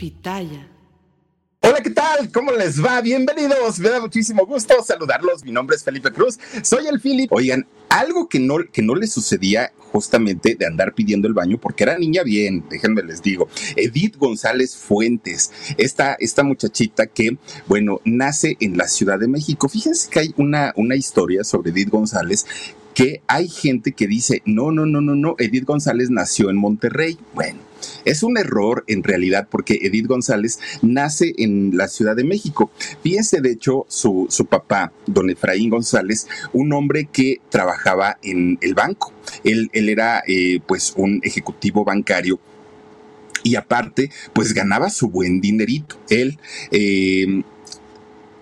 Pitaya. Hola, ¿qué tal? ¿Cómo les va? Bienvenidos. Me da muchísimo gusto saludarlos. Mi nombre es Felipe Cruz. Soy el Philip. Oigan, algo que no, que no le sucedía justamente de andar pidiendo el baño porque era niña bien, déjenme les digo. Edith González Fuentes, esta, esta muchachita que, bueno, nace en la Ciudad de México. Fíjense que hay una, una historia sobre Edith González que hay gente que dice, no, no, no, no, no, Edith González nació en Monterrey. Bueno, es un error en realidad porque Edith González nace en la Ciudad de México. Fíjense, de hecho, su, su papá, don Efraín González, un hombre que trabajaba en el banco. Él, él era eh, pues un ejecutivo bancario y aparte, pues ganaba su buen dinerito. Él... Eh,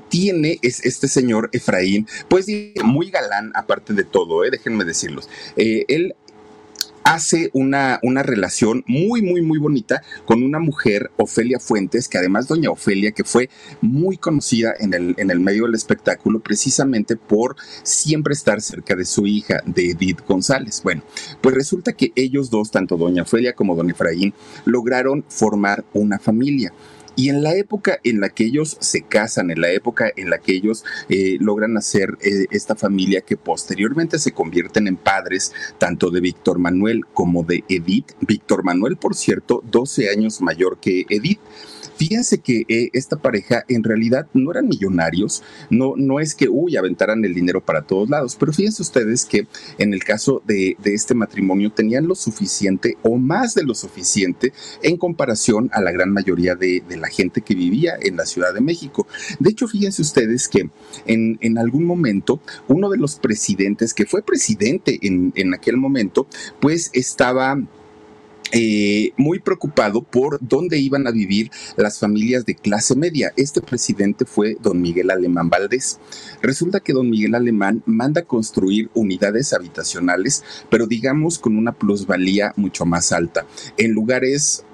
tiene es este señor Efraín, pues muy galán aparte de todo, ¿eh? déjenme decirlos. Eh, él hace una, una relación muy, muy, muy bonita con una mujer, Ofelia Fuentes, que además doña Ofelia, que fue muy conocida en el, en el medio del espectáculo precisamente por siempre estar cerca de su hija, de Edith González. Bueno, pues resulta que ellos dos, tanto doña Ofelia como don Efraín, lograron formar una familia. Y en la época en la que ellos se casan, en la época en la que ellos eh, logran hacer eh, esta familia que posteriormente se convierten en padres tanto de Víctor Manuel como de Edith. Víctor Manuel, por cierto, 12 años mayor que Edith. Fíjense que eh, esta pareja en realidad no eran millonarios, no, no es que, uy, aventaran el dinero para todos lados, pero fíjense ustedes que en el caso de, de este matrimonio tenían lo suficiente o más de lo suficiente en comparación a la gran mayoría de, de la gente que vivía en la Ciudad de México. De hecho, fíjense ustedes que en, en algún momento uno de los presidentes, que fue presidente en, en aquel momento, pues estaba eh, muy preocupado por dónde iban a vivir las familias de clase media. Este presidente fue don Miguel Alemán Valdés. Resulta que don Miguel Alemán manda construir unidades habitacionales, pero digamos con una plusvalía mucho más alta, en lugares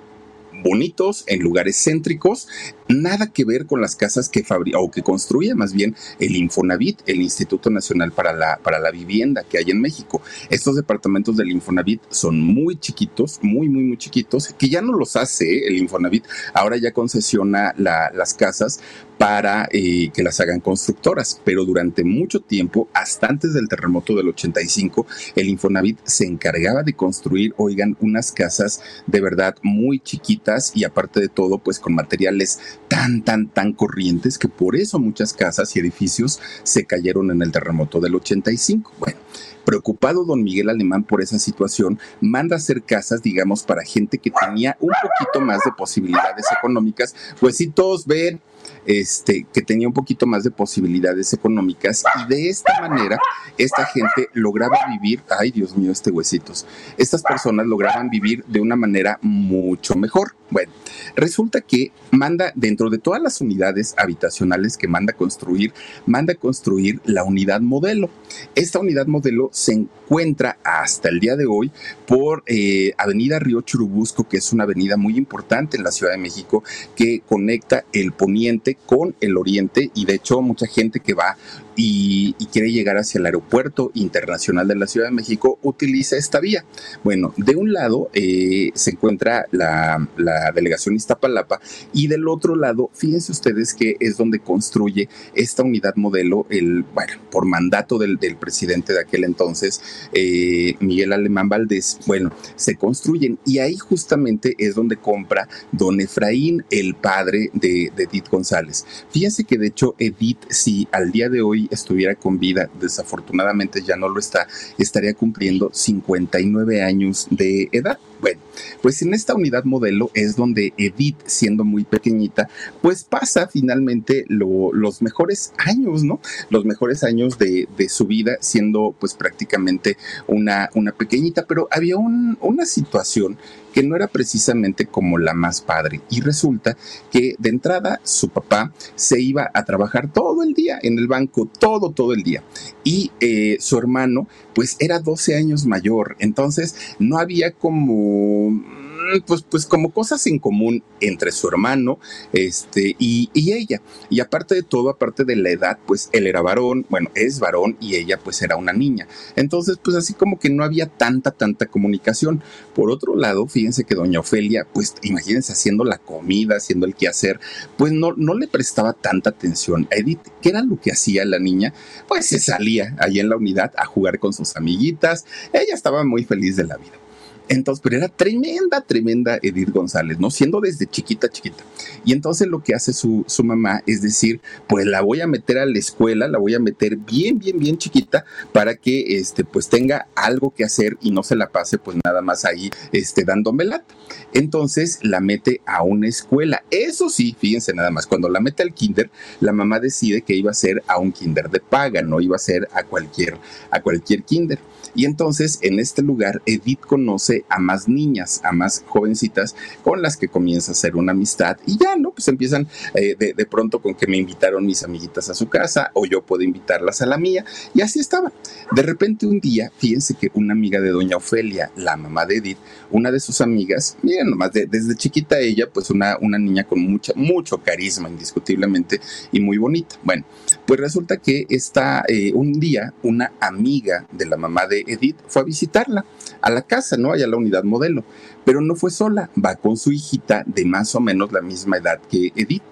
bonitos, en lugares céntricos, nada que ver con las casas que fabrica o que construía más bien el Infonavit, el Instituto Nacional para la, para la Vivienda que hay en México. Estos departamentos del Infonavit son muy chiquitos, muy, muy, muy chiquitos, que ya no los hace ¿eh? el Infonavit, ahora ya concesiona la, las casas para eh, que las hagan constructoras, pero durante mucho tiempo, hasta antes del terremoto del 85, el Infonavit se encargaba de construir, oigan, unas casas de verdad muy chiquitas y aparte de todo, pues con materiales tan, tan, tan corrientes que por eso muchas casas y edificios se cayeron en el terremoto del 85. Bueno. Preocupado don Miguel Alemán por esa situación, manda hacer casas, digamos, para gente que tenía un poquito más de posibilidades económicas, pues si todos ven este, que tenía un poquito más de posibilidades económicas y de esta manera esta gente lograba vivir, ay Dios mío, este huesitos, estas personas lograban vivir de una manera mucho mejor. Bueno, resulta que manda dentro de todas las unidades habitacionales que manda construir, manda construir la unidad modelo. Esta unidad modelo se encuentra hasta el día de hoy por eh, Avenida Río Churubusco, que es una avenida muy importante en la Ciudad de México que conecta el poniente con el oriente y de hecho mucha gente que va y, quiere llegar hacia el aeropuerto internacional de la Ciudad de México utiliza esta vía. Bueno, de un lado eh, se encuentra la, delegación Iztapalapa y del otro lado, fíjense ustedes que es donde construye esta unidad modelo, el, bueno, por mandato del, del presidente de aquel entonces, eh, Miguel Alemán Valdés, bueno, se construyen y ahí justamente es donde compra don Efraín, el padre de, de Edith González. Fíjense que de hecho Edith, si al día de hoy estuviera con vida, desafortunadamente ya no lo está, estaría cumpliendo 59 años de edad. Bueno, pues en esta unidad modelo es donde Edith, siendo muy pequeñita, pues pasa finalmente lo, los mejores años, ¿no? Los mejores años de, de, su vida, siendo pues prácticamente una, una pequeñita, pero había un, una situación que no era precisamente como la más padre. Y resulta que de entrada su papá se iba a trabajar todo el día en el banco, todo, todo el día. Y eh, su hermano, pues era 12 años mayor. Entonces no había como mm, pues, pues como cosas en común entre su hermano este, y, ella. Y aparte de todo, aparte de la edad, pues él era varón, bueno, es varón y ella pues era una niña. Entonces, pues así como que no había tanta, tanta comunicación. Por otro lado, fíjense que doña Ofelia, pues imagínense haciendo la comida, haciendo el quehacer, pues no, no le prestaba tanta atención a Edith. ¿Qué era lo que hacía la niña? Pues se salía ahí en la unidad a jugar con sus amiguitas. Ella estaba muy feliz de la vida. Entonces, pero era tremenda, tremenda Edith González, ¿no? Siendo desde chiquita, chiquita. Y entonces lo que hace su, su, mamá es decir, pues la voy a meter a la escuela, la voy a meter bien, bien, bien chiquita para que, este, pues tenga algo que hacer y no se la pase pues nada más ahí, este, dando lata. Entonces la mete a una escuela. Eso sí, fíjense nada más, cuando la mete al kinder, la mamá decide que iba a ser a un kinder de paga, no iba a ser a cualquier, a cualquier kinder. Y entonces en este lugar Edith conoce a más niñas, a más jovencitas con las que comienza a hacer una amistad y ya, ¿no? Pues empiezan eh, de, pronto con que me invitaron mis amiguitas a su casa o yo puedo invitarlas a la mía y así estaba. De repente un día, fíjense que una amiga de doña Ofelia, la mamá de Edith, una de sus amigas, miren nomás, de, desde chiquita ella, pues una, una niña con mucha, mucho carisma indiscutiblemente y muy bonita. Bueno, pues resulta que está eh, un día una amiga de la mamá de Edith fue a visitarla a la casa, ¿no? A la unidad modelo. Pero no fue sola, va con su hijita de más o menos la misma edad que Edith.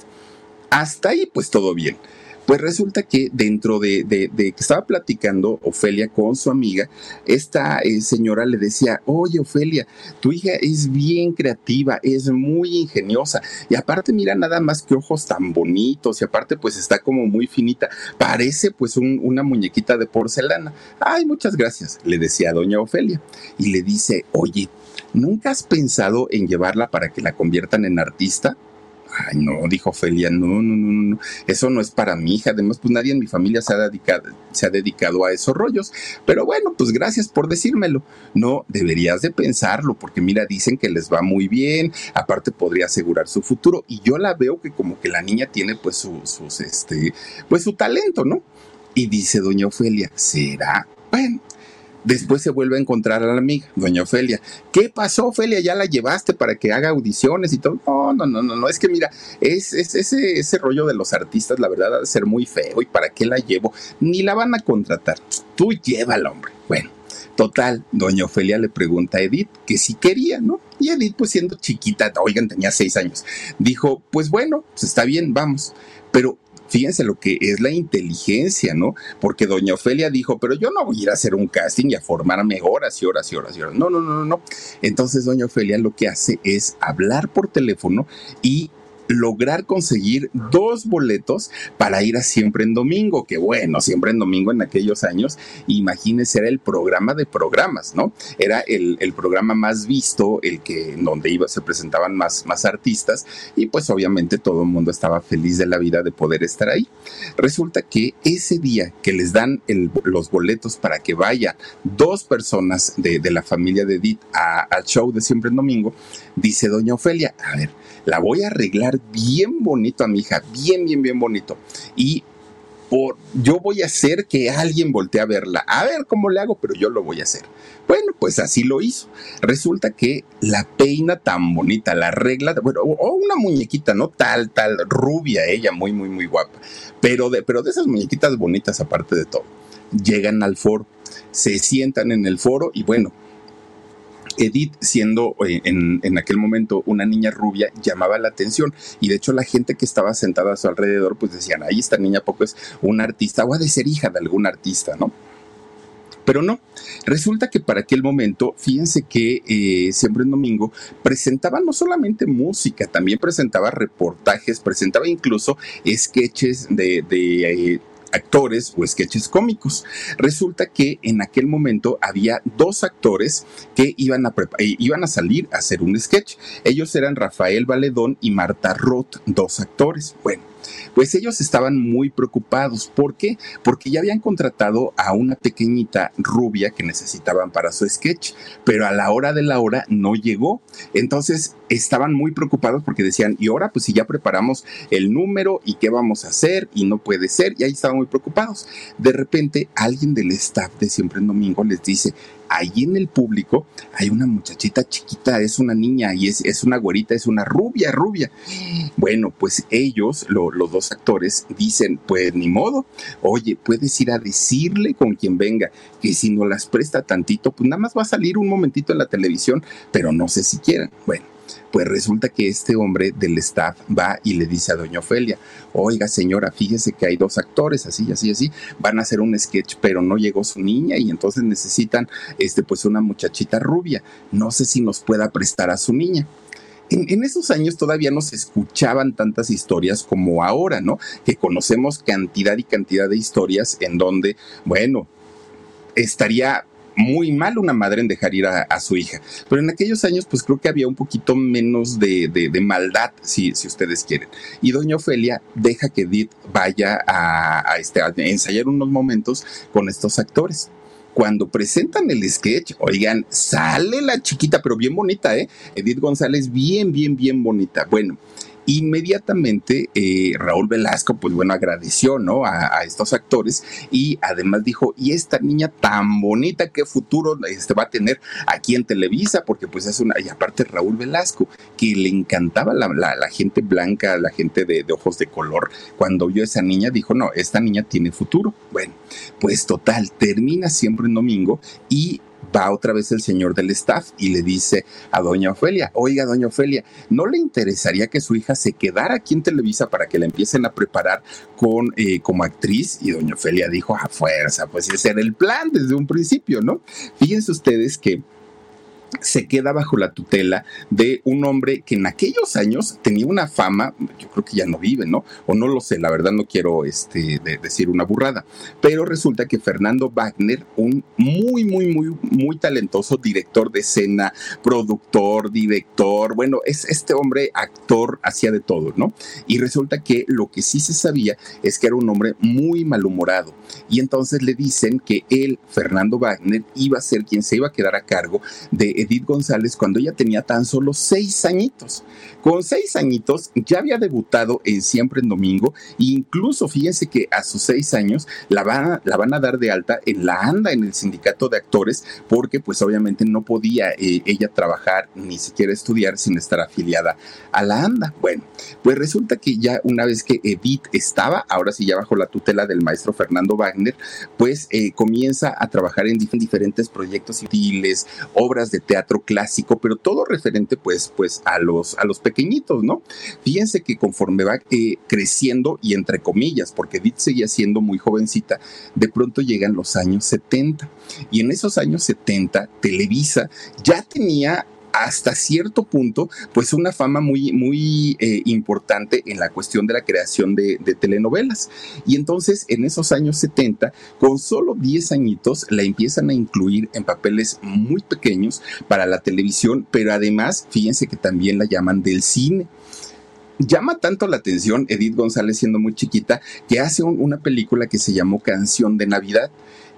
Hasta ahí, pues todo bien. Pues resulta que dentro de, de, de, que estaba platicando Ofelia con su amiga, esta eh, señora le decía, oye Ofelia, tu hija es bien creativa, es muy ingeniosa y aparte mira nada más que ojos tan bonitos y aparte pues está como muy finita, parece pues un, una muñequita de porcelana. Ay, muchas gracias, le decía doña Ofelia y le dice, oye, ¿nunca has pensado en llevarla para que la conviertan en artista? Ay, no, dijo Ofelia, no, no, no, no, eso no es para mi hija. Además, pues nadie en mi familia se ha, dedicado, se ha dedicado a esos rollos. Pero bueno, pues gracias por decírmelo. No, deberías de pensarlo, porque mira, dicen que les va muy bien, aparte podría asegurar su futuro. Y yo la veo que como que la niña tiene pues su, sus, este, pues su talento, ¿no? Y dice doña Ofelia, ¿será? Bueno, Después se vuelve a encontrar a la amiga, doña Ofelia. ¿Qué pasó, Ofelia? ¿Ya la llevaste para que haga audiciones y todo? No, no, no, no, no. Es que mira, es, es ese, ese rollo de los artistas, la verdad, ha de ser muy feo. ¿Y para qué la llevo? Ni la van a contratar. Tú llévala, hombre. Bueno, total, doña Ofelia le pregunta a Edith que si quería, ¿no? Y Edith, pues siendo chiquita, oigan, tenía seis años, dijo, pues bueno, pues está bien, vamos. Pero Fíjense lo que es la inteligencia, ¿no? Porque doña Ofelia dijo, pero yo no voy a ir a hacer un casting y a formarme horas y horas y horas y horas. No, no, no, no. Entonces doña Ofelia lo que hace es hablar por teléfono y lograr conseguir dos boletos para ir a Siempre en Domingo, que bueno, Siempre en Domingo en aquellos años, imagínense, era el programa de programas, ¿no? Era el, el programa más visto, el que donde iba, se presentaban más, más artistas y pues obviamente todo el mundo estaba feliz de la vida de poder estar ahí. Resulta que ese día que les dan los boletos para que vaya dos personas de, de la familia de Edith al show de Siempre en Domingo, dice doña Ofelia, a ver, la voy a arreglar bien bonito a mi hija, bien, bien, bien bonito. Y por, yo voy a hacer que alguien voltee a verla. A ver cómo le hago, pero yo lo voy a hacer. Bueno, pues así lo hizo. Resulta que la peina tan bonita, la regla, bueno, o una muñequita, ¿no? Tal, tal, rubia ella, muy, muy, muy guapa. Pero de, pero de esas muñequitas bonitas, aparte de todo. Llegan al foro, se sientan en el foro y bueno, Edith, siendo eh, en, aquel momento una niña rubia, llamaba la atención. Y de hecho la gente que estaba sentada a su alrededor pues decían, ahí esta niña poco es una artista o ha de ser hija de algún artista, ¿no? Pero no, resulta que para aquel momento, fíjense que eh, siempre en domingo presentaba no solamente música, también presentaba reportajes, presentaba incluso sketches de, de eh, actores o sketches cómicos. Resulta que en aquel momento había dos actores que iban a, iban a salir a hacer un sketch. Ellos eran Rafael Valedón y Marta Roth, dos actores. Bueno, pues ellos estaban muy preocupados. ¿Por qué? Porque ya habían contratado a una pequeñita rubia que necesitaban para su sketch, pero a la hora de la hora no llegó. Entonces estaban muy preocupados porque decían, y ahora pues si ya preparamos el número y qué vamos a hacer y no puede ser, y ahí estaban muy preocupados. De repente alguien del staff de Siempre en Domingo les dice, ahí en el público hay una muchachita chiquita, es una niña y es, es una güerita, es una rubia, rubia. Bueno, pues ellos, los dos actores, dicen, pues ni modo, oye, puedes ir a decirle con quien venga que si no las presta tantito, pues nada más va a salir un momentito en la televisión, pero no sé si quieren. Bueno, pues resulta que este hombre del staff va y le dice a doña Ofelia, oiga señora, fíjese que hay dos actores, así, así, así, van a hacer un sketch, pero no llegó su niña y entonces necesitan, este, pues una muchachita rubia. No sé si nos pueda prestar a su niña. En, en, esos años todavía no se escuchaban tantas historias como ahora, ¿no? Que conocemos cantidad y cantidad de historias en donde, bueno, estaría muy mal una madre en dejar ir a, su hija. Pero en aquellos años, pues creo que había un poquito menos de, maldad, si, si, ustedes quieren. Y doña Ofelia deja que Edith vaya a, este, a ensayar unos momentos con estos actores cuando presentan el sketch, oigan, sale la chiquita, pero bien bonita, ¿eh? Edith González, bien, bien, bien bonita. Bueno, Inmediatamente eh, Raúl Velasco, pues bueno, agradeció, ¿no? A, estos actores y además dijo, y esta niña tan bonita, ¿qué futuro este, va a tener aquí en Televisa? Porque pues es una, y aparte Raúl Velasco, que le encantaba la, gente blanca, la gente de, de, ojos de color, cuando vio a esa niña, dijo, no, esta niña tiene futuro. Bueno, pues total, termina siempre en domingo y va otra vez el señor del staff y le dice a doña Ofelia, oiga, doña Ofelia, ¿no le interesaría que su hija se quedara aquí en Televisa para que la empiecen a preparar con, eh, como actriz? Y doña Ofelia dijo, a fuerza, pues ese era el plan desde un principio, ¿no? Fíjense ustedes que se queda bajo la tutela de un hombre que en aquellos años tenía una fama, yo creo que ya no vive, ¿no? O no lo sé, la verdad no quiero este, decir una burrada, pero resulta que Fernando Wagner, un muy, muy, muy, muy talentoso director de escena, productor, director, bueno, es este hombre actor, hacía de todo, ¿no? Y resulta que lo que sí se sabía es que era un hombre muy malhumorado. Y entonces le dicen que él, Fernando Wagner, iba a ser quien se iba a quedar a cargo de Edith González cuando ella tenía tan solo seis añitos. Con seis añitos ya había debutado en Siempre en Domingo e incluso fíjense que a sus seis años la van, a, dar de alta en la ANDA, en el sindicato de actores, porque pues obviamente no podía eh, ella trabajar ni siquiera estudiar sin estar afiliada a la ANDA. Bueno, pues resulta que ya una vez que Edith estaba, ahora sí ya bajo la tutela del maestro Fernando Wagner, pues eh, comienza a trabajar en diferentes proyectos civiles, obras de teatro clásico, pero todo referente pues, pues a, los, a los pequeñitos, ¿no? Fíjense que conforme va eh, creciendo y entre comillas, porque Edith seguía siendo muy jovencita, de pronto llegan los años 70 y en esos años 70 Televisa ya tenía hasta cierto punto, pues una fama muy, muy eh, importante en la cuestión de la creación de, telenovelas. Y entonces, en esos años 70, con solo 10 añitos, la empiezan a incluir en papeles muy pequeños para la televisión, pero además, fíjense que también la llaman del cine llama tanto la atención Edith González siendo muy chiquita que hace una película que se llamó Canción de Navidad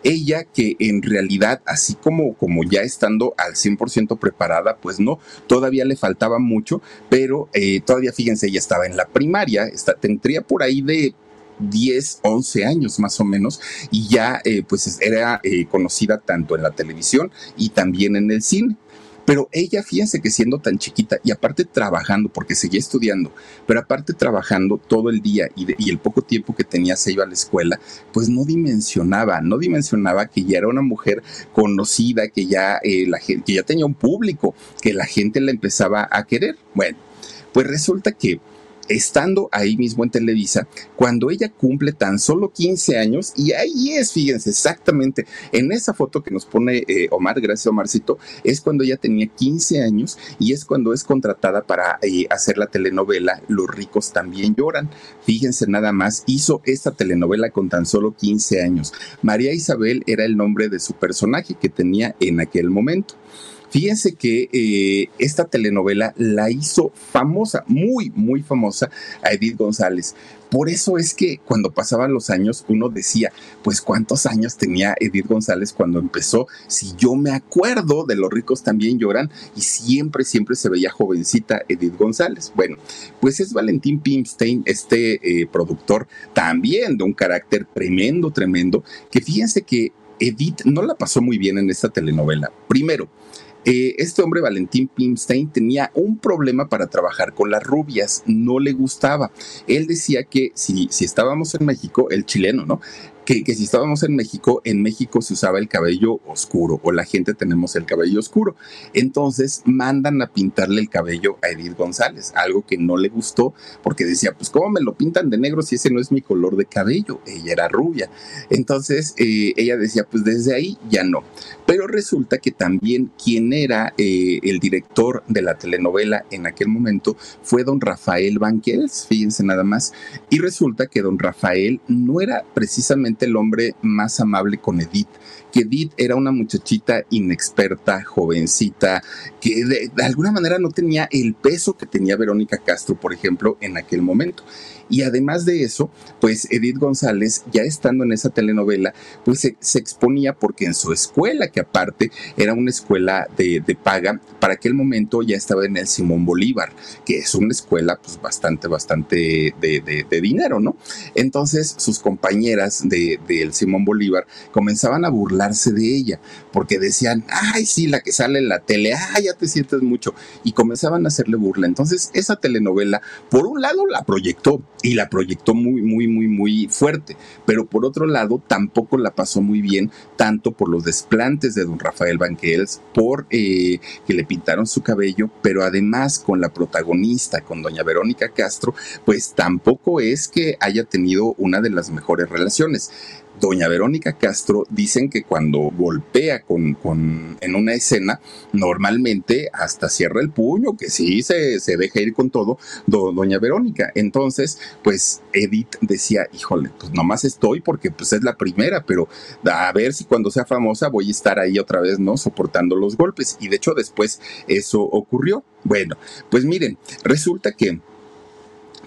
ella que en realidad, así como, como ya estando al 100% preparada, pues no, todavía le faltaba mucho, pero eh, todavía fíjense, ella estaba en la primaria, tendría por ahí de 10, 11 años más o menos, y ya eh, pues era eh, conocida tanto en la televisión y también en el cine. Pero ella, fíjense que siendo tan chiquita y aparte trabajando, porque seguía estudiando, pero aparte trabajando todo el día y, el poco tiempo que tenía se iba a la escuela, pues no dimensionaba, no dimensionaba que ya era una mujer conocida, que ya, eh, la gente, que ya tenía un público, que la gente la empezaba a querer. Bueno, pues resulta que estando ahí mismo en Televisa, cuando ella cumple tan solo 15 años, y ahí es, fíjense, exactamente, en esa foto que nos pone eh, Omar, gracias Omarcito, es cuando ella tenía 15 años y es cuando es contratada para eh, hacer la telenovela Los ricos también lloran. Fíjense nada más, hizo esta telenovela con tan solo 15 años. María Isabel era el nombre de su personaje que tenía en aquel momento. Fíjense que eh, esta telenovela la hizo famosa, muy, muy famosa a Edith González. Por eso es que cuando pasaban los años uno decía, pues cuántos años tenía Edith González cuando empezó. Si yo me acuerdo de los ricos también lloran y siempre, siempre se veía jovencita Edith González. Bueno, pues es Valentín Pimstein, este eh, productor también de un carácter tremendo, tremendo, que fíjense que Edith no la pasó muy bien en esta telenovela. Primero, eh, este hombre, Valentín Pimstein, tenía un problema para trabajar con las rubias, no le gustaba. Él decía que si, si estábamos en México, el chileno, ¿no? Que, si estábamos en México, en México se usaba el cabello oscuro o la gente tenemos el cabello oscuro. Entonces mandan a pintarle el cabello a Edith González, algo que no le gustó porque decía, pues ¿cómo me lo pintan de negro si ese no es mi color de cabello? Ella era rubia. Entonces eh, ella decía, pues desde ahí ya no. Pero resulta que también quien era eh, el director de la telenovela en aquel momento fue don Rafael Banquels, fíjense nada más. Y resulta que don Rafael no era precisamente el hombre más amable con Edith, que Edith era una muchachita inexperta, jovencita, que de, alguna manera no tenía el peso que tenía Verónica Castro, por ejemplo, en aquel momento. Y además de eso, pues Edith González, ya estando en esa telenovela, pues se, exponía porque en su escuela, que aparte era una escuela de, paga, para aquel momento ya estaba en el Simón Bolívar, que es una escuela pues bastante, bastante de, dinero, ¿no? Entonces sus compañeras del de, Simón Bolívar comenzaban a burlarse de ella, porque decían, ay, sí, la que sale en la tele, ay, ya te sientes mucho, y comenzaban a hacerle burla. Entonces esa telenovela, por un lado, la proyectó y la proyectó muy, muy, muy, muy fuerte. Pero por otro lado, tampoco la pasó muy bien, tanto por los desplantes de don Rafael Banquels, por eh, que le pintaron su cabello, pero además con la protagonista, con doña Verónica Castro, pues tampoco es que haya tenido una de las mejores relaciones doña Verónica Castro dicen que cuando golpea con, con, en una escena, normalmente hasta cierra el puño, que sí se, se deja ir con todo, doña Verónica. Entonces, pues Edith decía, híjole, pues nomás estoy porque pues es la primera, pero a ver si cuando sea famosa voy a estar ahí otra vez, ¿no? Soportando los golpes. Y de hecho después eso ocurrió. Bueno, pues miren, resulta que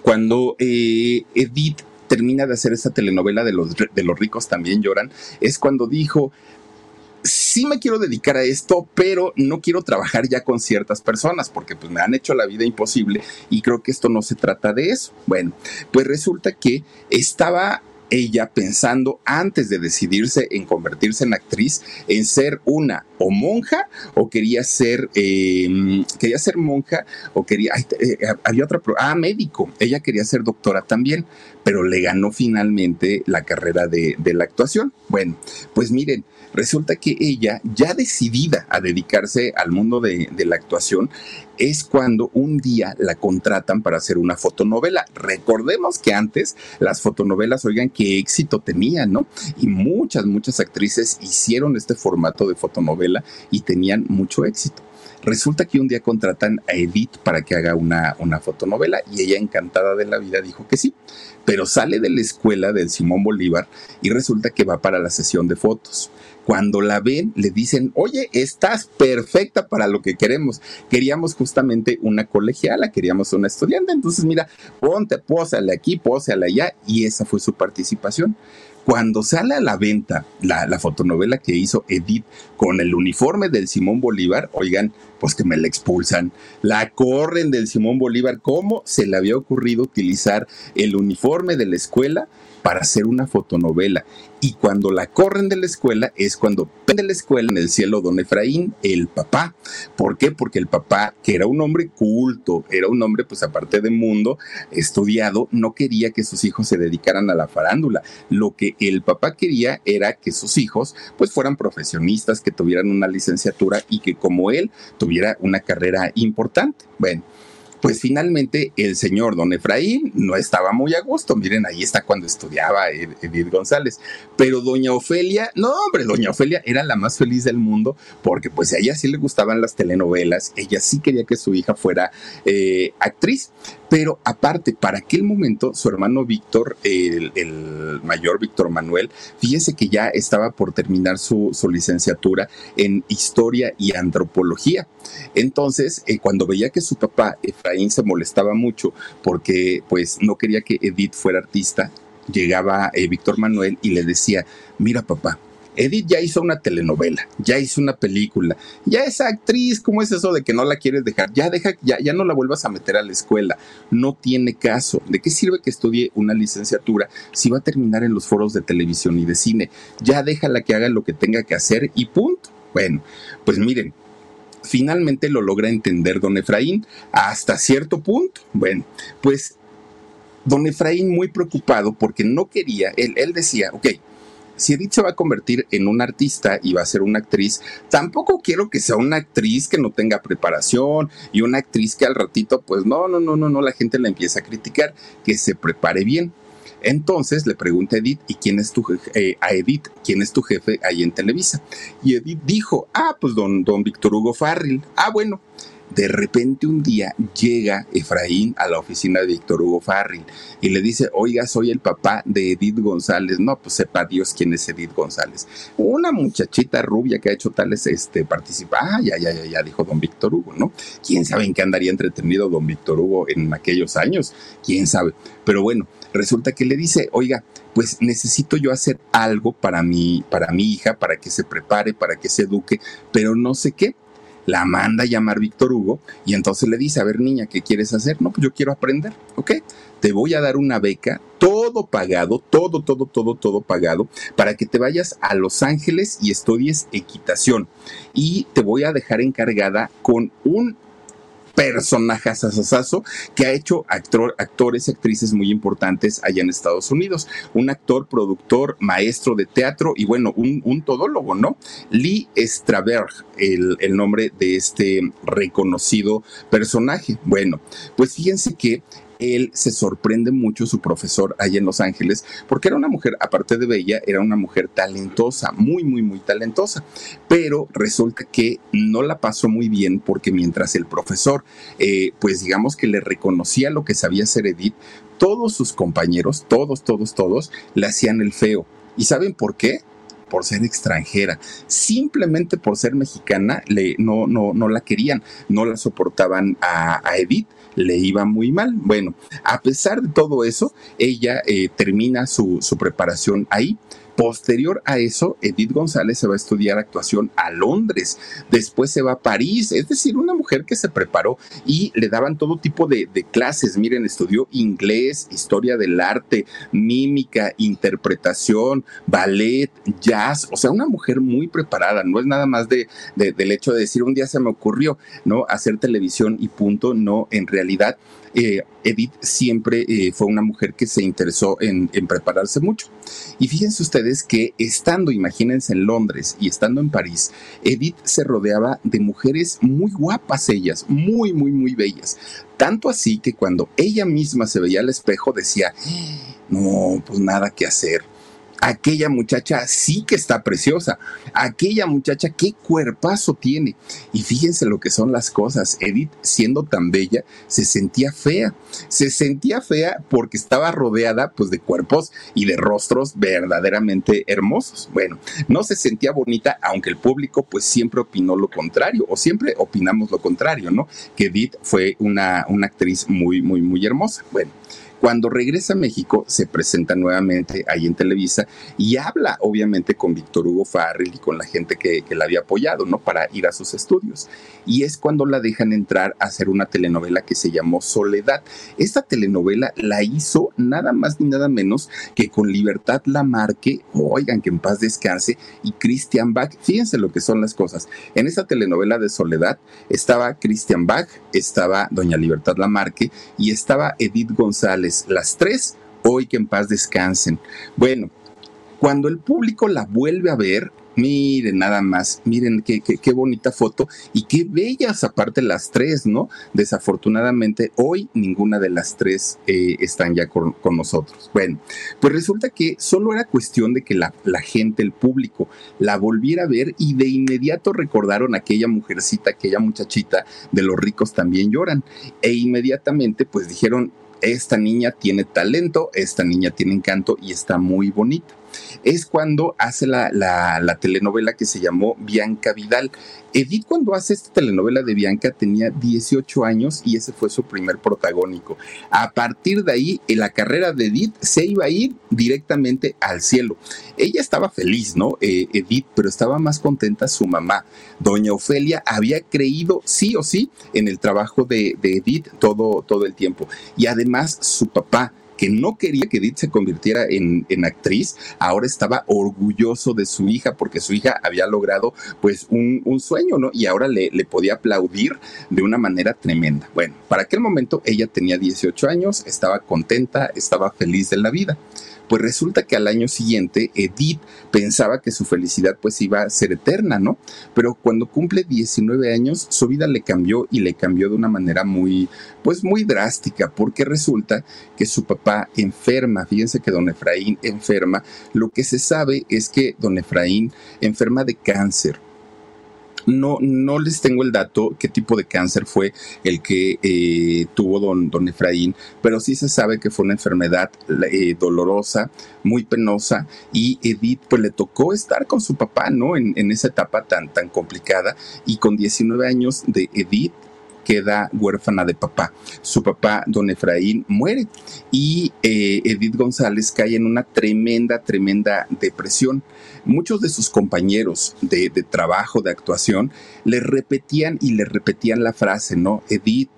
cuando eh, Edith termina de hacer esa telenovela de los, de los ricos también lloran, es cuando dijo, sí me quiero dedicar a esto, pero no quiero trabajar ya con ciertas personas porque pues me han hecho la vida imposible y creo que esto no se trata de eso. Bueno, pues resulta que estaba ella pensando antes de decidirse en convertirse en actriz, en ser una o monja o quería ser, em, quería ser monja o quería, eh, había otra, ah, médico, ella quería ser doctora también, pero le ganó finalmente la carrera de, de la actuación. Bueno, pues miren, resulta que ella, ya decidida a dedicarse al mundo de, la actuación, es cuando un día la contratan para hacer una fotonovela. Recordemos que antes las fotonovelas, oigan, qué éxito tenían, ¿no? Y muchas, muchas actrices hicieron este formato de fotonovela y tenían mucho éxito. Resulta que un día contratan a Edith para que haga una, una fotonovela y ella encantada de la vida dijo que sí, pero sale de la escuela del Simón Bolívar y resulta que va para la sesión de fotos. Cuando la ven, le dicen, oye, estás perfecta para lo que queremos. Queríamos justamente una colegiala, queríamos una estudiante. Entonces, mira, ponte, pósale aquí, pósale allá. Y esa fue su participación. Cuando sale a la venta la, la, fotonovela que hizo Edith con el uniforme del Simón Bolívar, oigan, pues que me la expulsan, la corren del Simón Bolívar. ¿Cómo se le había ocurrido utilizar el uniforme de la escuela para hacer una fotonovela. Y cuando la corren de la escuela es cuando de la escuela en el cielo don Efraín, el papá. ¿Por qué? Porque el papá, que era un hombre culto, era un hombre pues aparte de mundo, estudiado, no quería que sus hijos se dedicaran a la farándula. Lo que el papá quería era que sus hijos pues fueran profesionistas, que tuvieran una licenciatura y que como él tuviera una carrera importante. Bueno, pues finalmente el señor don Efraín no estaba muy a gusto. Miren, ahí está cuando estudiaba Edith González. Pero doña Ofelia, no, hombre, doña Ofelia era la más feliz del mundo porque pues a ella sí le gustaban las telenovelas, ella sí quería que su hija fuera eh, actriz. Pero aparte, para aquel momento, su hermano Víctor, el, mayor Víctor Manuel, fíjese que ya estaba por terminar su, licenciatura en historia y antropología. Entonces, eh, cuando veía que su papá, Efraín, se molestaba mucho porque pues no quería que Edith fuera artista, llegaba eh, Víctor Manuel y le decía, mira papá, Edith ya hizo una telenovela, ya hizo una película, ya esa actriz, ¿cómo es eso de que no la quieres dejar? Ya deja, ya, ya no la vuelvas a meter a la escuela, no tiene caso. ¿De qué sirve que estudie una licenciatura si va a terminar en los foros de televisión y de cine? Ya déjala que haga lo que tenga que hacer y punto. Bueno, pues miren, finalmente lo logra entender don Efraín hasta cierto punto. Bueno, pues don Efraín muy preocupado porque no quería, él, él decía, ok, si Edith se va a convertir en una artista y va a ser una actriz, tampoco quiero que sea una actriz que no tenga preparación y una actriz que al ratito, pues no, no, no, no, no, la gente la empieza a criticar, que se prepare bien. Entonces le pregunta a Edith, ¿y quién es tu eh, a Edith, quién es tu jefe ahí en Televisa? Y Edith dijo, ah, pues don, don Víctor Hugo Farril. Ah, bueno. De repente un día llega Efraín a la oficina de Víctor Hugo Farril y le dice, oiga, soy el papá de Edith González. No, pues sepa Dios quién es Edith González. Una muchachita rubia que ha hecho tales este, participa. Ah, ya, ya, ya, ya, dijo don Víctor Hugo, ¿no? ¿Quién sabe en qué andaría entretenido don Víctor Hugo en aquellos años? ¿Quién sabe? Pero bueno, resulta que le dice, oiga, pues necesito yo hacer algo para mi, para mi hija, para que se prepare, para que se eduque, pero no sé qué la manda a llamar Víctor Hugo y entonces le dice, a ver niña, ¿qué quieres hacer? No, pues yo quiero aprender, ¿ok? Te voy a dar una beca, todo pagado, todo, todo, todo, todo pagado, para que te vayas a Los Ángeles y estudies equitación. Y te voy a dejar encargada con un personaje sasasazo que ha hecho actores y actrices muy importantes allá en Estados Unidos. Un actor, productor, maestro de teatro y bueno, un, todólogo, ¿no? Lee Straberg, el, el nombre de este reconocido personaje. Bueno, pues fíjense que él se sorprende mucho, su profesor allá en Los Ángeles, porque era una mujer, aparte de bella, era una mujer talentosa, muy, muy, muy talentosa. Pero resulta que no la pasó muy bien porque mientras el profesor, eh, pues digamos que le reconocía lo que sabía hacer Edith, todos sus compañeros, todos, todos, todos, le hacían el feo. ¿Y saben por qué? por ser extranjera, simplemente por ser mexicana, no, no, no la querían, no la soportaban a Edith le iba muy mal. Bueno, a pesar de todo eso, ella eh, termina su, su preparación ahí. Posterior a eso, Edith González se va a estudiar actuación a Londres, después se va a París, es decir, una mujer que se preparó y le daban todo tipo de, clases. Miren, estudió inglés, historia del arte, mímica, interpretación, ballet, jazz, o sea, una mujer muy preparada, no es nada más de, de, del hecho de decir un día se me ocurrió, ¿no? Hacer televisión y punto, no, en realidad eh, Edith siempre eh, fue una mujer que se interesó en, prepararse mucho. Y fíjense ustedes que estando, imagínense, en Londres y estando en París, Edith se rodeaba de mujeres muy guapas ellas, muy, muy, muy bellas. Tanto así que cuando ella misma se veía al espejo decía, no, pues nada que hacer aquella muchacha sí que está preciosa, aquella muchacha qué cuerpazo tiene. Y fíjense lo que son las cosas, Edith siendo tan bella se sentía fea, se sentía fea porque estaba rodeada pues de cuerpos y de rostros verdaderamente hermosos. Bueno, no se sentía bonita aunque el público pues siempre opinó lo contrario o siempre opinamos lo contrario, ¿no? Que Edith fue una, una actriz muy, muy, muy hermosa. Bueno. Cuando regresa a México, se presenta nuevamente ahí en Televisa y habla obviamente con Víctor Hugo Farrell y con la gente que, la había apoyado, ¿no? Para ir a sus estudios. Y es cuando la dejan entrar a hacer una telenovela que se llamó Soledad. Esta telenovela la hizo nada más ni nada menos que con Libertad Lamarque, oigan que en paz descanse, y Christian Bach. Fíjense lo que son las cosas. En esta telenovela de Soledad estaba Christian Bach, estaba Doña Libertad Lamarque y estaba Edith González las tres, hoy que en paz descansen. Bueno, cuando el público la vuelve a ver, miren nada más, miren qué, qué, bonita foto y qué bellas aparte las tres, ¿no? Desafortunadamente hoy ninguna de las tres eh, están ya con, nosotros. Bueno, pues resulta que solo era cuestión de que la, la, gente, el público, la volviera a ver y de inmediato recordaron a aquella mujercita, aquella muchachita de los ricos también lloran. E inmediatamente pues dijeron, esta niña tiene talento, esta niña tiene encanto y está muy bonita. Es cuando hace la, la telenovela que se llamó Bianca Vidal. Edith cuando hace esta telenovela de Bianca tenía 18 años y ese fue su primer protagónico. A partir de ahí, la carrera de Edith se iba a ir directamente al cielo. Ella estaba feliz, ¿no? Eh, Edith, pero estaba más contenta su mamá. Doña Ofelia había creído sí o sí en el trabajo de, de Edith todo, todo el tiempo. Y además su papá que no quería que Edith se convirtiera en, actriz, ahora estaba orgulloso de su hija porque su hija había logrado pues un, sueño, ¿no? Y ahora le, podía aplaudir de una manera tremenda. Bueno, para aquel momento ella tenía 18 años, estaba contenta, estaba feliz de la vida. Pues resulta que al año siguiente Edith pensaba que su felicidad pues iba a ser eterna, ¿no? Pero cuando cumple 19 años su vida le cambió y le cambió de una manera muy pues muy drástica porque resulta que su papá enferma, fíjense que don Efraín enferma, lo que se sabe es que don Efraín enferma de cáncer no, no les tengo el dato qué tipo de cáncer fue el que eh, tuvo don, don Efraín, pero sí se sabe que fue una enfermedad eh, dolorosa, muy penosa, y Edith pues le tocó estar con su papá, ¿no? En, en esa etapa tan, tan complicada, y con 19 años de Edith queda huérfana de papá. Su papá, don Efraín, muere y eh, Edith González cae en una tremenda, tremenda depresión. Muchos de sus compañeros de, trabajo, de actuación, le repetían y le repetían la frase, ¿no? Edith,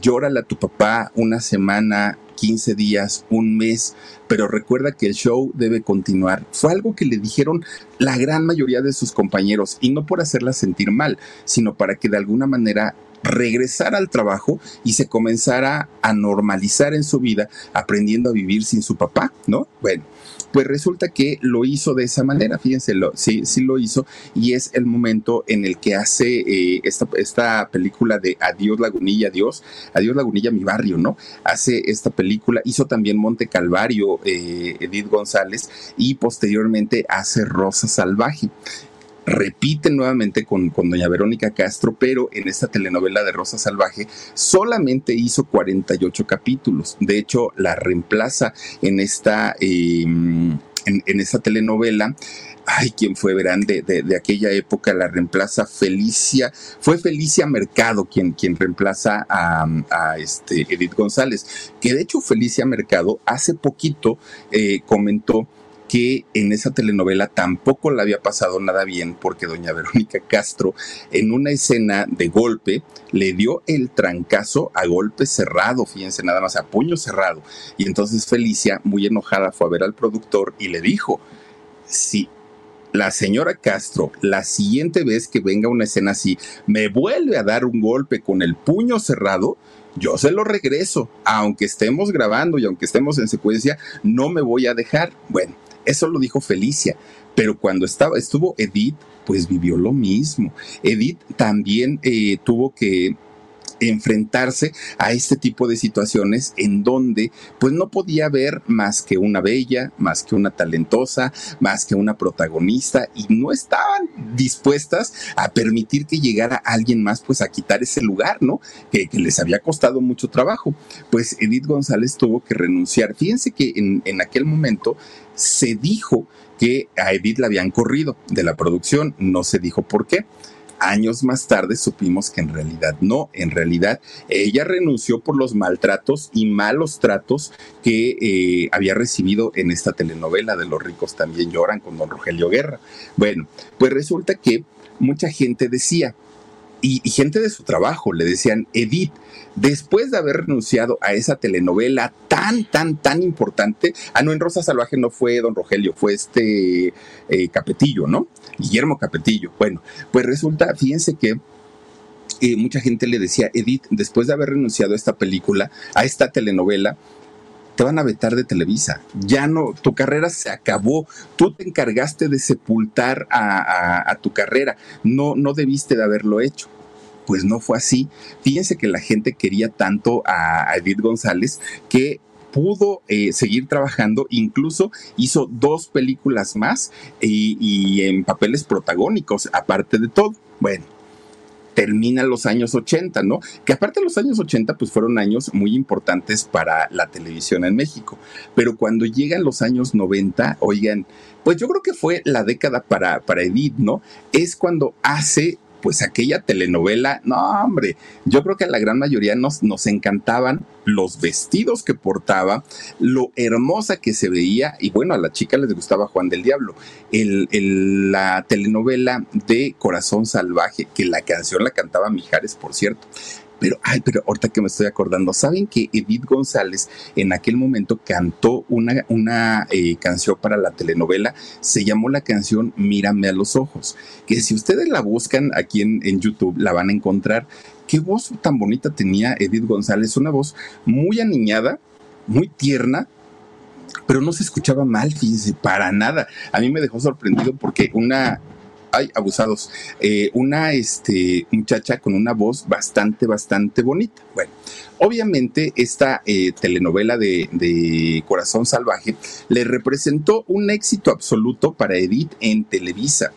llórale a tu papá una semana, 15 días, un mes, pero recuerda que el show debe continuar. Fue algo que le dijeron la gran mayoría de sus compañeros, y no por hacerla sentir mal, sino para que de alguna manera regresar al trabajo y se comenzara a normalizar en su vida aprendiendo a vivir sin su papá, ¿no? Bueno, pues resulta que lo hizo de esa manera, fíjense, lo, sí, sí lo hizo y es el momento en el que hace eh, esta, esta película de Adiós Lagunilla, Adiós, Adiós Lagunilla, mi barrio, ¿no? Hace esta película, hizo también Monte Calvario, eh, Edith González y posteriormente hace Rosa Salvaje repite nuevamente con, doña Verónica Castro, pero en esta telenovela de Rosa Salvaje solamente hizo 48 capítulos. De hecho, la reemplaza en esta, em, en, esta telenovela ay, ¿quién fue, verán, de, de, aquella época la reemplaza Felicia, fue Felicia Mercado quien, quien reemplaza a, este Edith González, que de hecho Felicia Mercado hace poquito eh, comentó que en esa telenovela tampoco le había pasado nada bien porque doña Verónica Castro en una escena de golpe le dio el trancazo a golpe cerrado, fíjense nada más, a puño cerrado. Y entonces Felicia, muy enojada, fue a ver al productor y le dijo, si la señora Castro, la siguiente vez que venga una escena así, me vuelve a dar un golpe con el puño cerrado, yo se lo regreso, aunque estemos grabando y aunque estemos en secuencia, no me voy a dejar. Bueno, eso lo dijo Felicia, pero cuando estaba, estuvo Edith, pues vivió lo mismo. Edith también eh, tuvo que enfrentarse a este tipo de situaciones en donde pues no podía ver más que una bella, más que una talentosa, más que una protagonista y no estaban dispuestas a permitir que llegara alguien más pues a quitar ese lugar, ¿no? Que, les había costado mucho trabajo. Pues Edith González tuvo que renunciar. Fíjense que en, en aquel momento se dijo que a Edith la habían corrido de la producción, no se dijo por qué años más tarde supimos que en realidad no, en realidad ella renunció por los maltratos y malos tratos que eh, había recibido en esta telenovela de Los ricos también lloran con don Rogelio Guerra. Bueno, pues resulta que mucha gente decía, y, gente de su trabajo le decían, Edith, después de haber renunciado a esa telenovela tan, tan, tan importante, ah, no, en Rosa Salvaje no fue don Rogelio, fue este eh, Capetillo, ¿no? Guillermo Capetillo. Bueno, pues resulta, fíjense que eh, mucha gente le decía, Edith, después de haber renunciado a esta película, a esta telenovela, te van a vetar de Televisa. Ya no, tu carrera se acabó. Tú te encargaste de sepultar a, tu carrera. No, no debiste de haberlo hecho pues no fue así. Fíjense que la gente quería tanto a, Edith González que pudo eh, seguir trabajando, incluso hizo dos películas más y, y en papeles protagónicos, aparte de todo. Bueno, terminan los años 80, ¿no? Que aparte los años 80, pues fueron años muy importantes para la televisión en México. Pero cuando llegan los años 90, oigan, pues yo creo que fue la década para, para Edith, ¿no? Es cuando hace pues aquella telenovela, no hombre, yo creo que a la gran mayoría nos, nos encantaban los vestidos que portaba, lo hermosa que se veía, y bueno, a la chica les gustaba Juan del Diablo, el, la telenovela de Corazón Salvaje, que la canción la cantaba Mijares, por cierto. Pero, ay, pero ahorita que me estoy acordando, ¿saben que Edith González en aquel momento cantó una, una eh, canción para la telenovela? Se llamó la canción Mírame a los ojos, que si ustedes la buscan aquí en, en YouTube, la van a encontrar. Qué voz tan bonita tenía Edith González, una voz muy aniñada, muy tierna, pero no se escuchaba mal, fíjense, para nada. A mí me dejó sorprendido porque una ay, abusados, eh, una este, muchacha con una voz bastante, bastante bonita. Bueno, obviamente esta eh, telenovela de, de, Corazón Salvaje le representó un éxito absoluto para Edith en Televisa.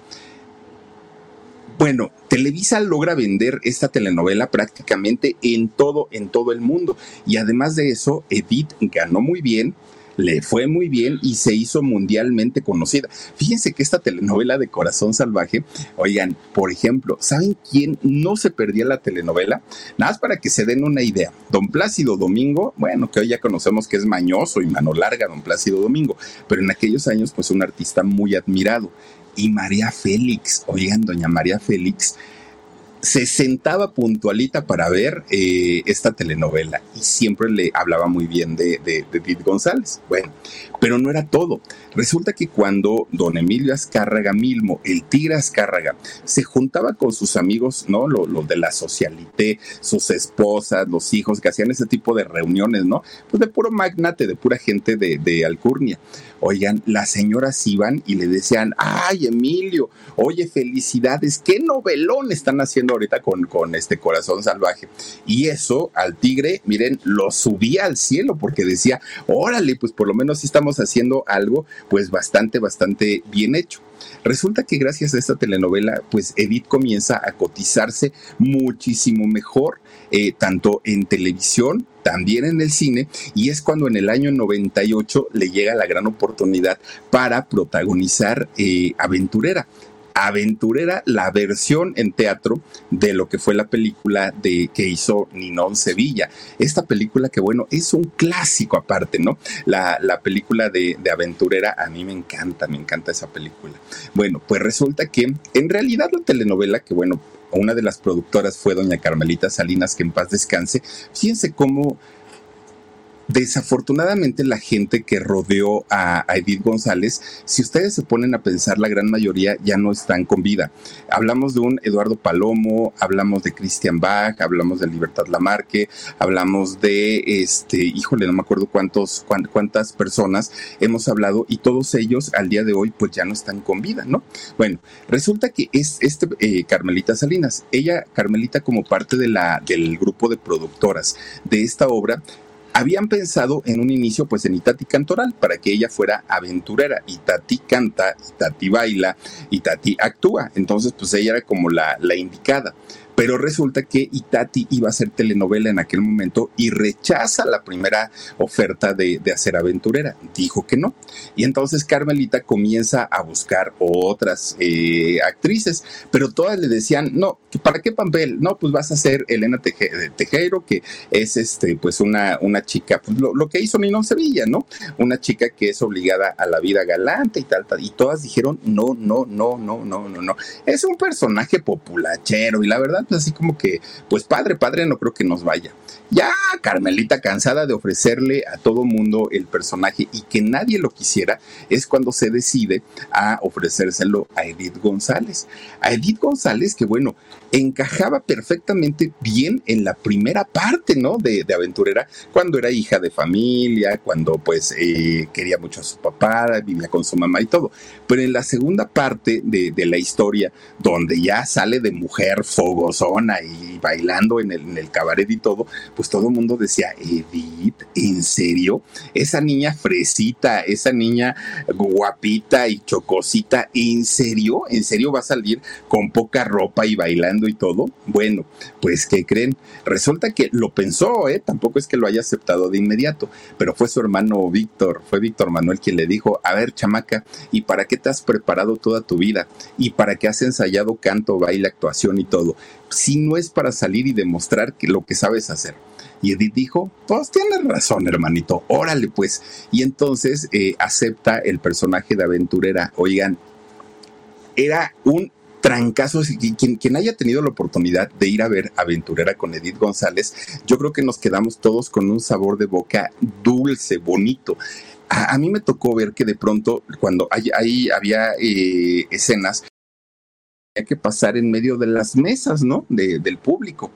Bueno, Televisa logra vender esta telenovela prácticamente en todo, en todo el mundo. Y además de eso, Edith ganó muy bien le fue muy bien y se hizo mundialmente conocida. Fíjense que esta telenovela de Corazón Salvaje, oigan, por ejemplo, ¿saben quién no se perdía la telenovela? Nada más para que se den una idea. Don Plácido Domingo, bueno, que hoy ya conocemos que es mañoso y mano larga, Don Plácido Domingo, pero en aquellos años, pues un artista muy admirado. Y María Félix, oigan, doña María Félix, se sentaba puntualita para ver eh, esta telenovela y siempre le hablaba muy bien de, de, Edith González. Bueno, pero no era todo. Resulta que cuando don Emilio Azcárraga Milmo, el tigre Azcárraga, se juntaba con sus amigos, ¿no? Los de la socialité, sus esposas, los hijos, que hacían ese tipo de reuniones, ¿no? Pues de puro magnate, de pura gente de, de Alcurnia. Oigan, las señoras iban y le decían, ay, Emilio, oye, felicidades, qué novelón están haciendo ahorita con, con este corazón salvaje. Y eso al tigre, miren, lo subía al cielo porque decía, órale, pues por lo menos sí haciendo algo pues bastante, bastante bien hecho. Resulta que gracias a esta telenovela, pues Edith comienza a cotizarse muchísimo mejor, eh, tanto en televisión, también en el cine, y es cuando en el año 98 le llega la gran oportunidad para protagonizar eh, Aventurera aventurera, la versión en teatro de lo que fue la película de que hizo Ninón Sevilla. Esta película que bueno, es un clásico aparte, ¿no? La, la película de, de, aventurera a mí me encanta, me encanta esa película. Bueno, pues resulta que en realidad la telenovela que bueno, una de las productoras fue doña Carmelita Salinas, que en paz descanse. Fíjense cómo Desafortunadamente la gente que rodeó a, Edith González, si ustedes se ponen a pensar, la gran mayoría ya no están con vida. Hablamos de un Eduardo Palomo, hablamos de Christian Bach, hablamos de Libertad Lamarque, hablamos de, este, híjole, no me acuerdo cuántos, cuántas personas hemos hablado y todos ellos al día de hoy pues ya no están con vida, ¿no? Bueno, resulta que es este eh, Carmelita Salinas, ella, Carmelita como parte de la, del grupo de productoras de esta obra, habían pensado en un inicio pues en Itati Cantoral para que ella fuera aventurera. Itati canta, Itati baila, Itati actúa. Entonces pues ella era como la, la indicada. Pero resulta que Itati iba a hacer telenovela en aquel momento y rechaza la primera oferta de, hacer aventurera. Dijo que no. Y entonces Carmelita comienza a buscar otras eh, actrices, pero todas le decían, no, ¿para qué papel? No, pues vas a ser Elena Tejero, que es este, pues una, una chica, pues lo, que hizo Ninón Sevilla, ¿no? Una chica que es obligada a la vida galante y tal, tal. Y todas dijeron, no, no, no, no, no, no, no. Es un personaje populachero y la verdad así como que, pues padre, padre, no creo que nos vaya. Ya Carmelita, cansada de ofrecerle a todo mundo el personaje y que nadie lo quisiera, es cuando se decide a ofrecérselo a Edith González. A Edith González, que bueno, encajaba perfectamente bien en la primera parte, ¿no? De, aventurera, cuando era hija de familia, cuando pues eh, quería mucho a su papá, vivía con su mamá y todo. Pero en la segunda parte de, de la historia, donde ya sale de mujer fogos y bailando en el, en el cabaret y todo, pues todo el mundo decía, Edith, ¿en serio? Esa niña fresita, esa niña guapita y chocosita, ¿en serio? ¿En serio va a salir con poca ropa y bailando y todo? Bueno, pues ¿qué creen? Resulta que lo pensó, ¿eh? Tampoco es que lo haya aceptado de inmediato, pero fue su hermano Víctor, fue Víctor Manuel quien le dijo, a ver, chamaca, ¿y para qué te has preparado toda tu vida? ¿Y para qué has ensayado canto, baile, actuación y todo? Si no es para salir y demostrar que lo que sabes hacer. Y Edith dijo, pues tienes razón, hermanito, órale pues. Y entonces eh, acepta el personaje de aventurera. Oigan, era un trancazo. Quien, quien haya tenido la oportunidad de ir a ver Aventurera con Edith González, yo creo que nos quedamos todos con un sabor de boca dulce, bonito. A, mí me tocó ver que de pronto, cuando ahí había eh, escenas, que pasar en medio de las mesas, ¿no? del público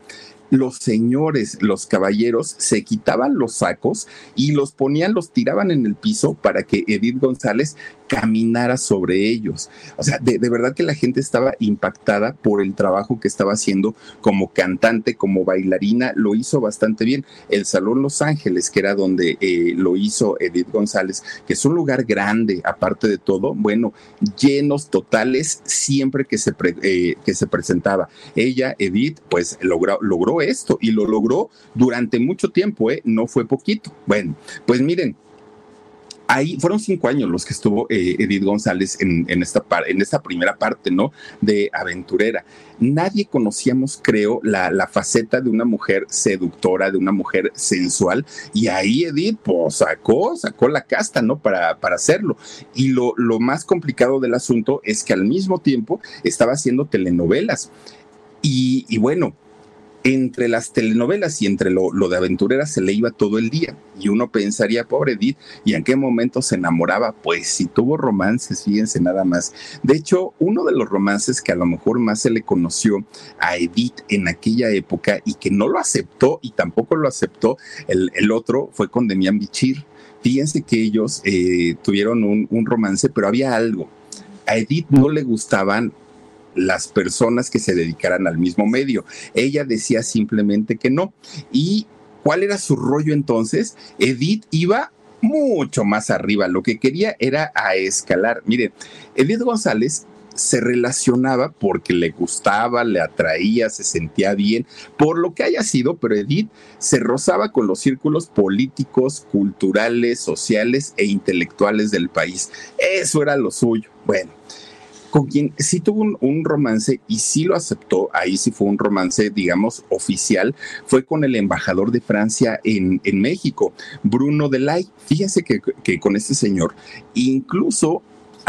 los señores, los caballeros, se quitaban los sacos y los ponían, los tiraban en el piso para que Edith González caminara sobre ellos. O sea, de, verdad que la gente estaba impactada por el trabajo que estaba haciendo como cantante, como bailarina, lo hizo bastante bien. El Salón Los Ángeles, que era donde eh, lo hizo Edith González, que es un lugar grande, aparte de todo, bueno, llenos totales siempre que se, eh, que se presentaba. Ella, Edith, pues logró, logró esto y lo logró durante mucho tiempo, ¿eh? no fue poquito. Bueno, pues miren, ahí fueron cinco años los que estuvo eh, Edith González en, esta en esta primera parte, ¿no? De aventurera. Nadie conocíamos, creo, la, la, faceta de una mujer seductora, de una mujer sensual, y ahí Edith, pues sacó, sacó la casta, ¿no? Para, para hacerlo. Y lo, lo más complicado del asunto es que al mismo tiempo estaba haciendo telenovelas. Y, y bueno, entre las telenovelas y entre lo, de aventurera se le iba todo el día. Y uno pensaría, pobre Edith, ¿y en qué momento se enamoraba? Pues si tuvo romances, fíjense nada más. De hecho, uno de los romances que a lo mejor más se le conoció a Edith en aquella época y que no lo aceptó y tampoco lo aceptó el, otro fue con Demian Bichir. Fíjense que ellos eh, tuvieron un, un romance, pero había algo. A Edith no le gustaban las personas que se dedicaran al mismo medio. Ella decía simplemente que no. ¿Y cuál era su rollo entonces? Edith iba mucho más arriba. Lo que quería era a escalar. Mire, Edith González se relacionaba porque le gustaba, le atraía, se sentía bien, por lo que haya sido, pero Edith se rozaba con los círculos políticos, culturales, sociales e intelectuales del país. Eso era lo suyo. Bueno, con quien sí tuvo un, romance y sí lo aceptó, ahí sí fue un romance, digamos, oficial, fue con el embajador de Francia en, en México, Bruno Delay. Fíjese que, que con este señor, incluso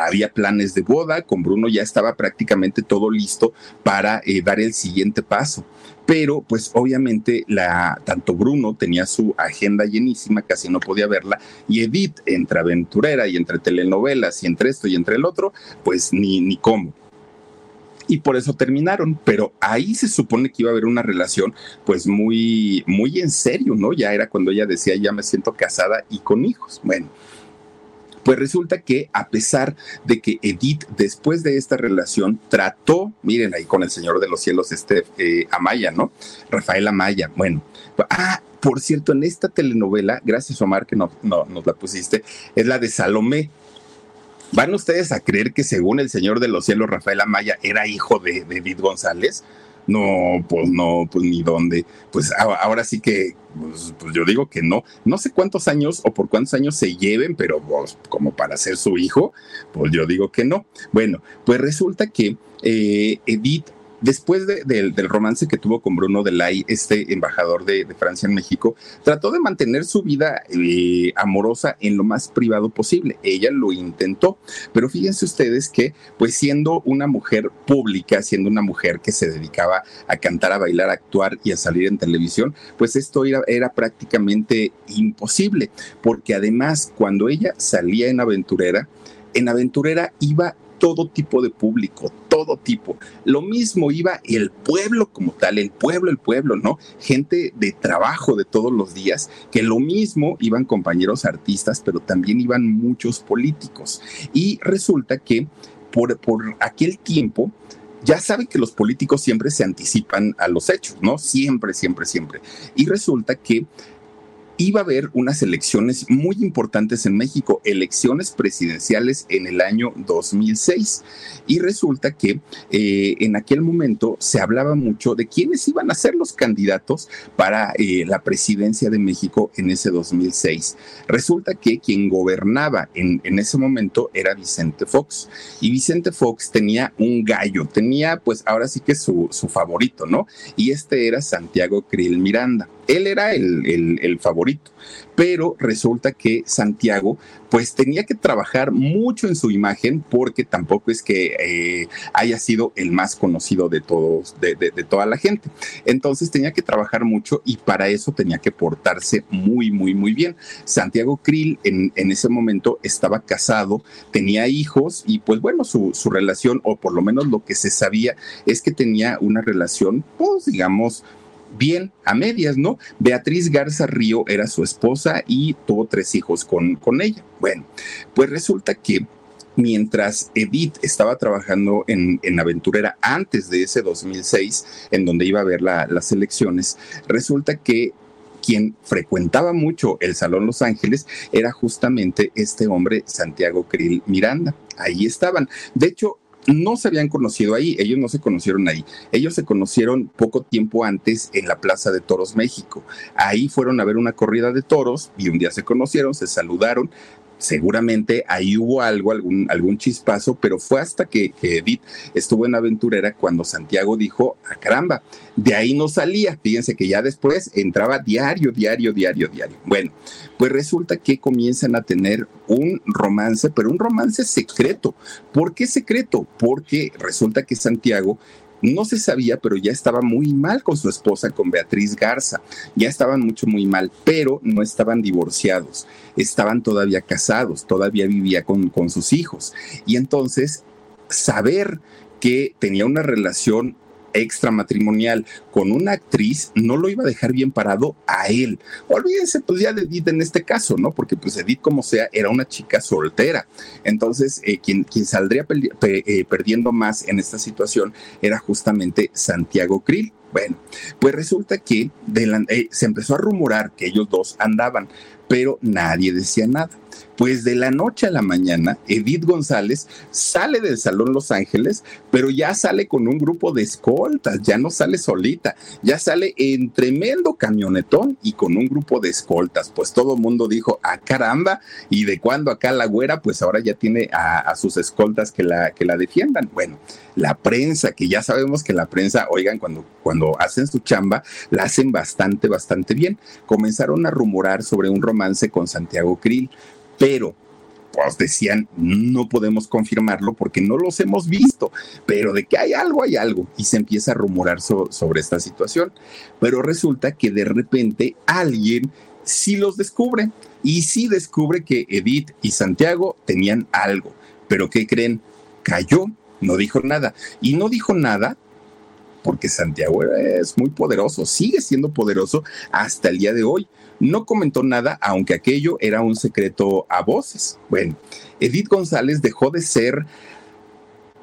había planes de boda, con Bruno ya estaba prácticamente todo listo para eh, dar el siguiente paso pero pues obviamente la, tanto Bruno tenía su agenda llenísima, casi no podía verla, y Edith, entre aventurera y entre telenovelas y entre esto y entre el otro, pues ni, ni cómo y por eso terminaron, pero ahí se supone que iba a haber una relación pues muy muy en serio, ¿no? Ya era cuando ella decía, "Ya me siento casada y con hijos." Bueno, pues resulta que a pesar de que Edith después de esta relación trató, miren ahí con el Señor de los Cielos, este eh, Amaya, ¿no? Rafael Amaya, bueno. Ah, por cierto, en esta telenovela, gracias Omar que no, no, nos la pusiste, es la de Salomé. ¿Van ustedes a creer que según el Señor de los Cielos, Rafael Amaya era hijo de, de Edith González? No, pues no, pues ni dónde. Pues ahora sí que, pues, pues, yo digo que no. No sé cuántos años o por cuántos años se lleven, pero pues, como para ser su hijo, pues yo digo que no. Bueno, pues resulta que eh, Edith después del romance que tuvo con Bruno Delay, este embajador de, Francia en México, trató de mantener su vida eh, amorosa en lo más privado posible. Ella lo intentó, pero fíjense ustedes que, pues siendo una mujer pública, siendo una mujer que se dedicaba a cantar, a bailar, a actuar y a salir en televisión, pues esto era, era prácticamente imposible, porque además cuando ella salía en aventurera, en aventurera iba todo tipo de público, todo tipo. Lo mismo iba el pueblo como tal, el pueblo, el pueblo, ¿no? Gente de trabajo de todos los días, que lo mismo iban compañeros artistas, pero también iban muchos políticos. Y resulta que por, por aquel tiempo, ya sabe que los políticos siempre se anticipan a los hechos, ¿no? Siempre, siempre, siempre. Y resulta que iba a haber unas elecciones muy importantes en México, elecciones presidenciales en el año 2006. Y resulta que eh, en aquel momento se hablaba mucho de quiénes iban a ser los candidatos para eh, la presidencia de México en ese 2006. Resulta que quien gobernaba en, ese momento era Vicente Fox. Y Vicente Fox tenía un gallo, tenía pues ahora sí que su, su favorito, ¿no? Y este era Santiago Krill Miranda. Él era el, favorito, pero resulta que Santiago pues tenía que trabajar mucho en su imagen porque tampoco es que eh, haya sido el más conocido de todos, de, toda la gente. Entonces tenía que trabajar mucho y para eso tenía que portarse muy, muy, muy bien. Santiago Krill en, ese momento estaba casado, tenía hijos y pues bueno, su, su relación, o por lo menos lo que se sabía, es que tenía una relación, pues digamos, bien a medias, ¿no? Beatriz Garza Río era su esposa y tuvo tres hijos con, con ella. Bueno, pues resulta que mientras Edith estaba trabajando en, en, Aventurera antes de ese 2006, en donde iba a ver las elecciones, resulta que quien frecuentaba mucho el Salón Los Ángeles era justamente este hombre, Santiago Krill Miranda. Ahí estaban. De hecho, no se habían conocido ahí, ellos no se conocieron ahí, ellos se conocieron poco tiempo antes en la Plaza de Toros México. Ahí fueron a ver una corrida de toros y un día se conocieron, se saludaron, seguramente ahí hubo algo, algún, algún chispazo, pero fue hasta que, Edith estuvo en Aventurera cuando Santiago dijo, a ah, caramba, de ahí no salía. Fíjense que ya después entraba diario, diario, diario, diario. Bueno, pues resulta que comienzan a tener un romance, pero un romance secreto. ¿Por qué secreto? Porque resulta que Santiago no se sabía, pero ya estaba muy mal con su esposa, con Beatriz Garza. Ya estaban mucho, muy mal, pero no estaban divorciados. Estaban todavía casados, todavía vivía con, con sus hijos. Y entonces, saber que tenía una relación extramatrimonial con una actriz no lo iba a dejar bien parado a él. Olvídense pues ya de Edith en este caso, ¿no? Porque pues Edith como sea era una chica soltera. Entonces eh, quien, quien saldría eh, perdiendo más en esta situación era justamente Santiago Krill. Bueno, pues resulta que eh, se empezó a rumorar que ellos dos andaban, pero nadie decía nada. Pues de la noche a la mañana, Edith González sale del Salón Los Ángeles, pero ya sale con un grupo de escoltas, ya no sale solita, ya sale en tremendo camionetón y con un grupo de escoltas. Pues todo el mundo dijo, ah, caramba, y de cuando acá la güera, pues ahora ya tiene a, sus escoltas que la, que la defiendan. Bueno, la prensa, que ya sabemos que la prensa, oigan, cuando, cuando hacen su chamba, la hacen bastante, bastante bien. Comenzaron a rumorar sobre un romance con Santiago Krill pero pues decían, no podemos confirmarlo porque no los hemos visto, pero de que hay algo, hay algo. Y se empieza a rumorar sobre esta situación. Pero resulta que de repente alguien sí los descubre y sí descubre que Edith y Santiago tenían algo. Pero ¿qué creen? Cayó, no dijo nada. Y no dijo nada porque Santiago es muy poderoso, sigue siendo poderoso hasta el día de hoy. No comentó nada, aunque aquello era un secreto a voces. Bueno, Edith González dejó de ser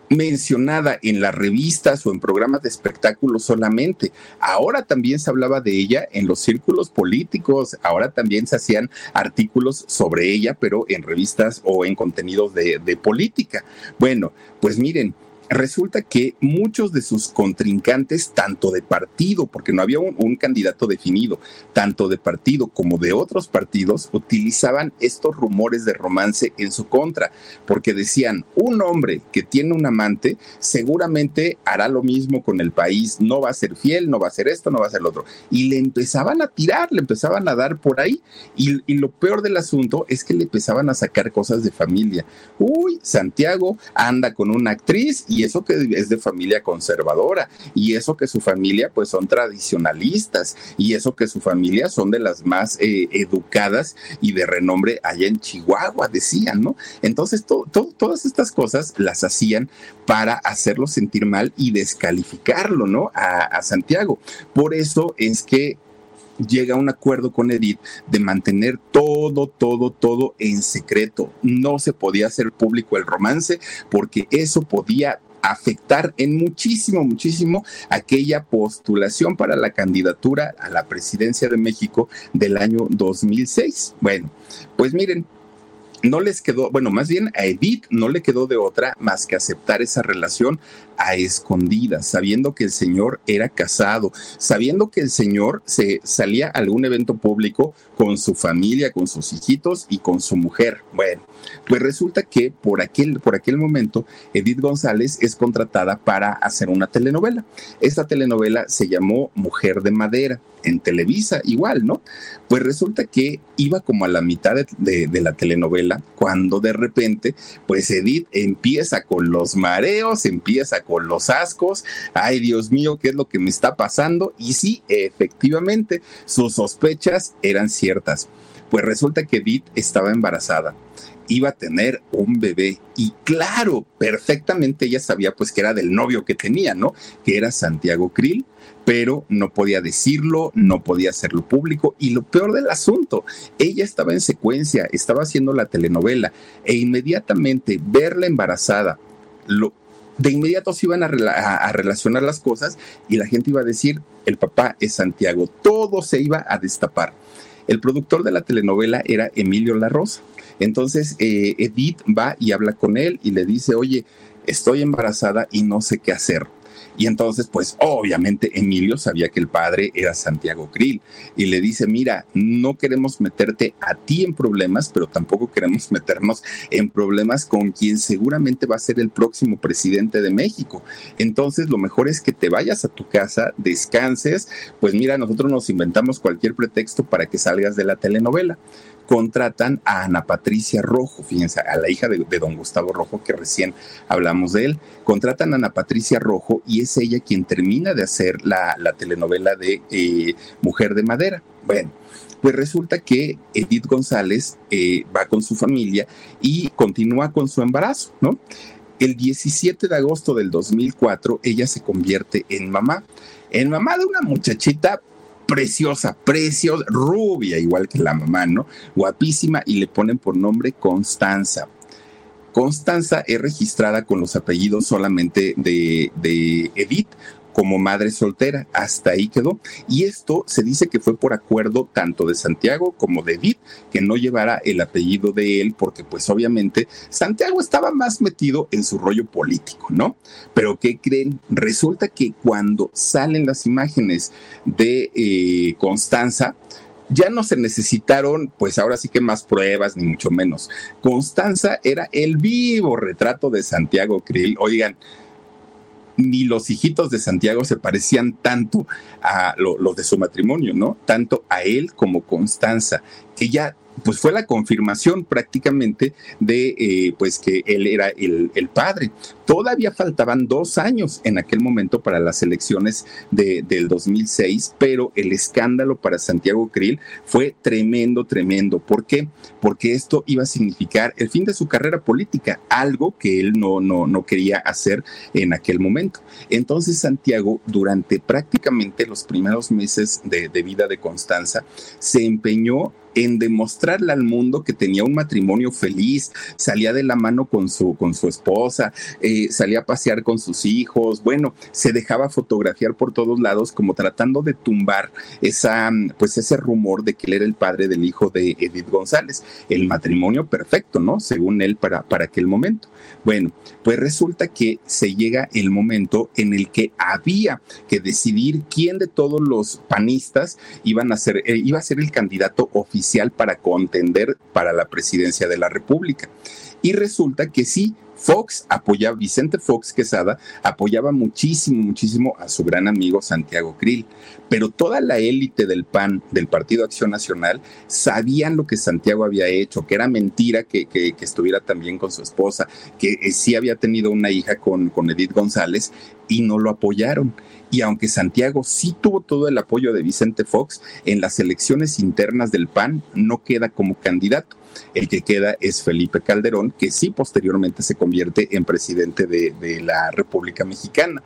mencionada en las revistas o en programas de espectáculos solamente. Ahora también se hablaba de ella en los círculos políticos, ahora también se hacían artículos sobre ella, pero en revistas o en contenidos de, de política. Bueno, pues miren, resulta que muchos de sus contrincantes, tanto de partido, porque no había un, candidato definido, tanto de partido como de otros partidos, utilizaban estos rumores de romance en su contra, porque decían, un hombre que tiene un amante seguramente hará lo mismo con el país, no va a ser fiel, no va a ser esto, no va a ser lo otro. Y le empezaban a tirar, le empezaban a dar por ahí. Y, y lo peor del asunto es que le empezaban a sacar cosas de familia. Uy, Santiago anda con una actriz eso que es de familia conservadora, y eso que su familia pues son tradicionalistas, y eso que su familia son de las más eh, educadas y de renombre allá en Chihuahua, decían, ¿no? Entonces, todas estas cosas las hacían para hacerlo sentir mal y descalificarlo, ¿no? a Santiago. Por eso es que llega a un acuerdo con Edith de mantener todo, todo, todo en secreto. No se podía hacer público el romance porque eso podía afectar en muchísimo, muchísimo aquella postulación para la candidatura a la presidencia de México del año 2006. Bueno, pues miren, no les quedó, bueno, más bien a Edith no le quedó de otra más que aceptar esa relación a escondidas, sabiendo que el señor era casado, sabiendo que el señor se salía a algún evento público con su familia, con sus hijitos y con su mujer. Bueno, pues resulta que por aquel, por aquel momento Edith González es contratada para hacer una telenovela. Esta telenovela se llamó Mujer de Madera en Televisa, igual, ¿no? Pues resulta que iba como a la mitad de, de, la telenovela cuando de repente, pues Edith empieza con los mareos, empieza con los ascos, ay Dios mío, ¿qué es lo que me está pasando? Y sí, efectivamente, sus sospechas eran ciertas. Pues resulta que Edith estaba embarazada iba a tener un bebé y claro, perfectamente ella sabía pues que era del novio que tenía, ¿no? Que era Santiago Krill, pero no podía decirlo, no podía hacerlo público y lo peor del asunto, ella estaba en secuencia, estaba haciendo la telenovela e inmediatamente verla embarazada, lo, de inmediato se iban a, relacionar las cosas y la gente iba a decir, el papá es Santiago, todo se iba a destapar. El productor de la telenovela era Emilio La Rosa. Entonces eh, Edith va y habla con él y le dice, oye, estoy embarazada y no sé qué hacer. Y entonces, pues obviamente Emilio sabía que el padre era Santiago Krill y le dice, mira, no queremos meterte a ti en problemas, pero tampoco queremos meternos en problemas con quien seguramente va a ser el próximo presidente de México. Entonces, lo mejor es que te vayas a tu casa, descanses, pues mira, nosotros nos inventamos cualquier pretexto para que salgas de la telenovela contratan a Ana Patricia Rojo, fíjense, a la hija de, don Gustavo Rojo, que recién hablamos de él. Contratan a Ana Patricia Rojo y es ella quien termina de hacer la, telenovela de eh, Mujer de Madera. Bueno, pues resulta que Edith González eh, va con su familia y continúa con su embarazo, ¿no? El 17 de agosto del 2004, ella se convierte en mamá. En mamá de una muchachita preciosa, preciosa, rubia, igual que la mamá, ¿no? Guapísima y le ponen por nombre Constanza. Constanza es registrada con los apellidos solamente de, de Edith, como madre soltera. Hasta ahí quedó. Y esto se dice que fue por acuerdo tanto de Santiago como de Edith, que no llevara el apellido de él, porque pues obviamente Santiago estaba más metido en su rollo político, ¿no? Pero ¿qué creen? Resulta que cuando salen las imágenes de eh, Constanza, ya no se necesitaron, pues ahora sí que más pruebas, ni mucho menos. Constanza era el vivo retrato de Santiago Krill. Oigan, ni los hijitos de Santiago se parecían tanto a los de su matrimonio, ¿no? Tanto a él como Constanza, que ya pues fue la confirmación prácticamente de eh, pues que él era el, padre. Todavía faltaban dos años en aquel momento para las elecciones de, del 2006, pero el escándalo para Santiago Krill fue tremendo, tremendo. ¿Por qué? Porque esto iba a significar el fin de su carrera política, algo que él no, no, no quería hacer en aquel momento. Entonces Santiago, durante prácticamente los primeros meses de, de vida de Constanza, se empeñó en demostrarle al mundo que tenía un matrimonio feliz, salía de la mano con su, con su esposa, eh, salía a pasear con sus hijos, bueno, se dejaba fotografiar por todos lados como tratando de tumbar esa, pues ese rumor de que él era el padre del hijo de Edith González, el matrimonio perfecto, ¿no? Según él para, para aquel momento. Bueno, pues resulta que se llega el momento en el que había que decidir quién de todos los panistas iban a ser, eh, iba a ser el candidato oficial para contender para la presidencia de la República. Y resulta que sí, Fox apoyaba, Vicente Fox Quesada apoyaba muchísimo, muchísimo a su gran amigo Santiago Krill, pero toda la élite del PAN, del Partido Acción Nacional, sabían lo que Santiago había hecho, que era mentira que, estuviera también con su esposa, que eh, sí había tenido una hija con, con Edith González y no lo apoyaron. Y aunque Santiago sí tuvo todo el apoyo de Vicente Fox, en las elecciones internas del PAN no queda como candidato. El que queda es Felipe Calderón, que sí posteriormente se convierte en presidente de, la República Mexicana.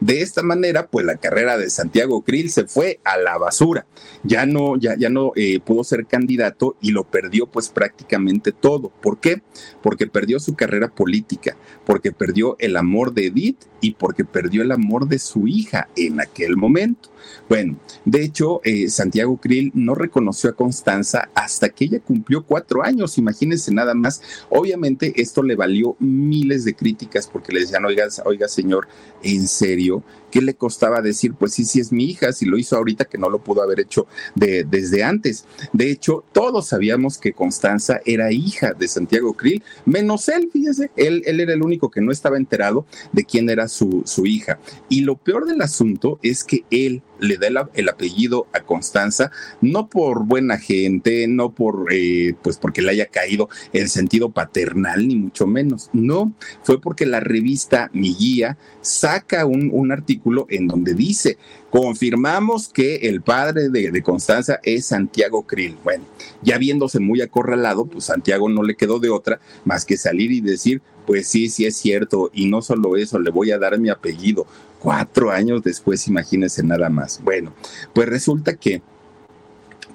De esta manera, pues la carrera de Santiago Krill se fue a la basura. Ya no, ya, ya no eh, pudo ser candidato y lo perdió pues prácticamente todo. ¿Por qué? Porque perdió su carrera política, porque perdió el amor de Edith y porque perdió el amor de su hija en aquel momento. Bueno, de hecho, eh, Santiago Krill no reconoció a Constanza hasta que ella cumplió cuatro años, imagínense nada más. Obviamente esto le valió miles de críticas porque le decían, oiga, oiga señor, ¿en serio? ¿Qué le costaba decir? Pues sí, sí es mi hija, si lo hizo ahorita que no lo pudo haber hecho de, desde antes. De hecho, todos sabíamos que Constanza era hija de Santiago Krill, menos él, fíjese, él, él era el único que no estaba enterado de quién era su, su hija. Y lo peor del asunto es que él le da el, apellido a Constanza, no por buena gente, no por, eh, pues porque le haya caído el sentido paternal, ni mucho menos. No, fue porque la revista Mi Guía saca un, un artículo en donde dice, confirmamos que el padre de, de, Constanza es Santiago Krill. Bueno, ya viéndose muy acorralado, pues Santiago no le quedó de otra más que salir y decir, pues sí, sí es cierto, y no solo eso, le voy a dar mi apellido. Cuatro años después, imagínense nada más. Bueno, pues resulta que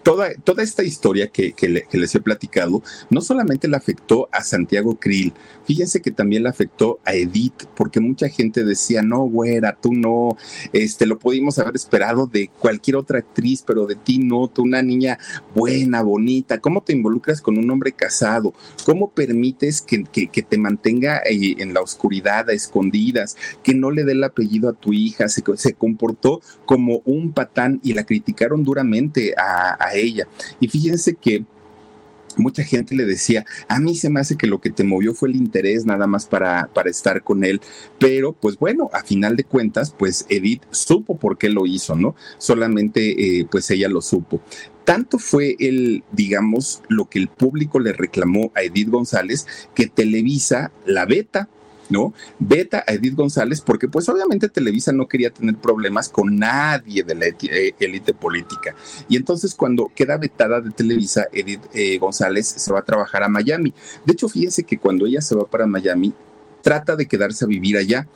toda, toda esta historia que, les he platicado no solamente le afectó a Santiago Krill, fíjense que también le afectó a Edith, porque mucha gente decía, no, güera, tú no, este, lo pudimos haber esperado de cualquier otra actriz, pero de ti no, tú una niña buena, bonita, ¿cómo te involucras con un hombre casado? ¿Cómo permites que, te mantenga eh, en la oscuridad, a escondidas, que no le dé el apellido a tu hija? Se, se comportó como un patán y la criticaron duramente a ella. Y fíjense que mucha gente le decía, a mí se me hace que lo que te movió fue el interés nada más para, para estar con él, pero pues bueno, a final de cuentas, pues Edith supo por qué lo hizo, ¿no? Solamente eh, pues ella lo supo. Tanto fue el, digamos, lo que el público le reclamó a Edith González que Televisa la beta ¿no? Veta a Edith González porque pues obviamente Televisa no quería tener problemas con nadie de la eh, élite política. Y entonces cuando queda vetada de Televisa, Edith eh, González se va a trabajar a Miami. De hecho, fíjense que cuando ella se va para Miami, trata de quedarse a vivir allá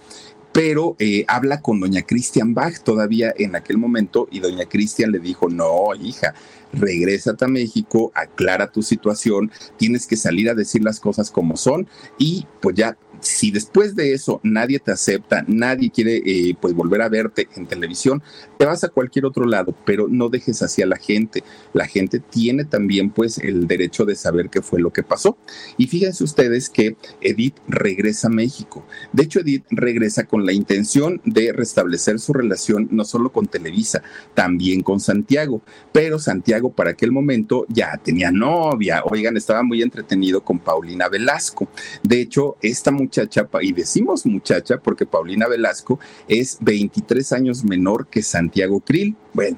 pero eh, habla con doña Christian Bach todavía en aquel momento y doña Christian le dijo, no, hija, regrésate a México, aclara tu situación, tienes que salir a decir las cosas como son y pues ya si después de eso nadie te acepta, nadie quiere eh, pues volver a verte en televisión, te vas a cualquier otro lado, pero no dejes así a la gente. La gente tiene también pues el derecho de saber qué fue lo que pasó. Y fíjense ustedes que Edith regresa a México. De hecho, Edith regresa con la intención de restablecer su relación no solo con Televisa, también con Santiago. Pero Santiago para aquel momento ya tenía novia. Oigan, estaba muy entretenido con Paulina Velasco. De hecho, esta muchacha muchacha, y decimos muchacha porque Paulina Velasco es 23 años menor que Santiago Krill. Bueno,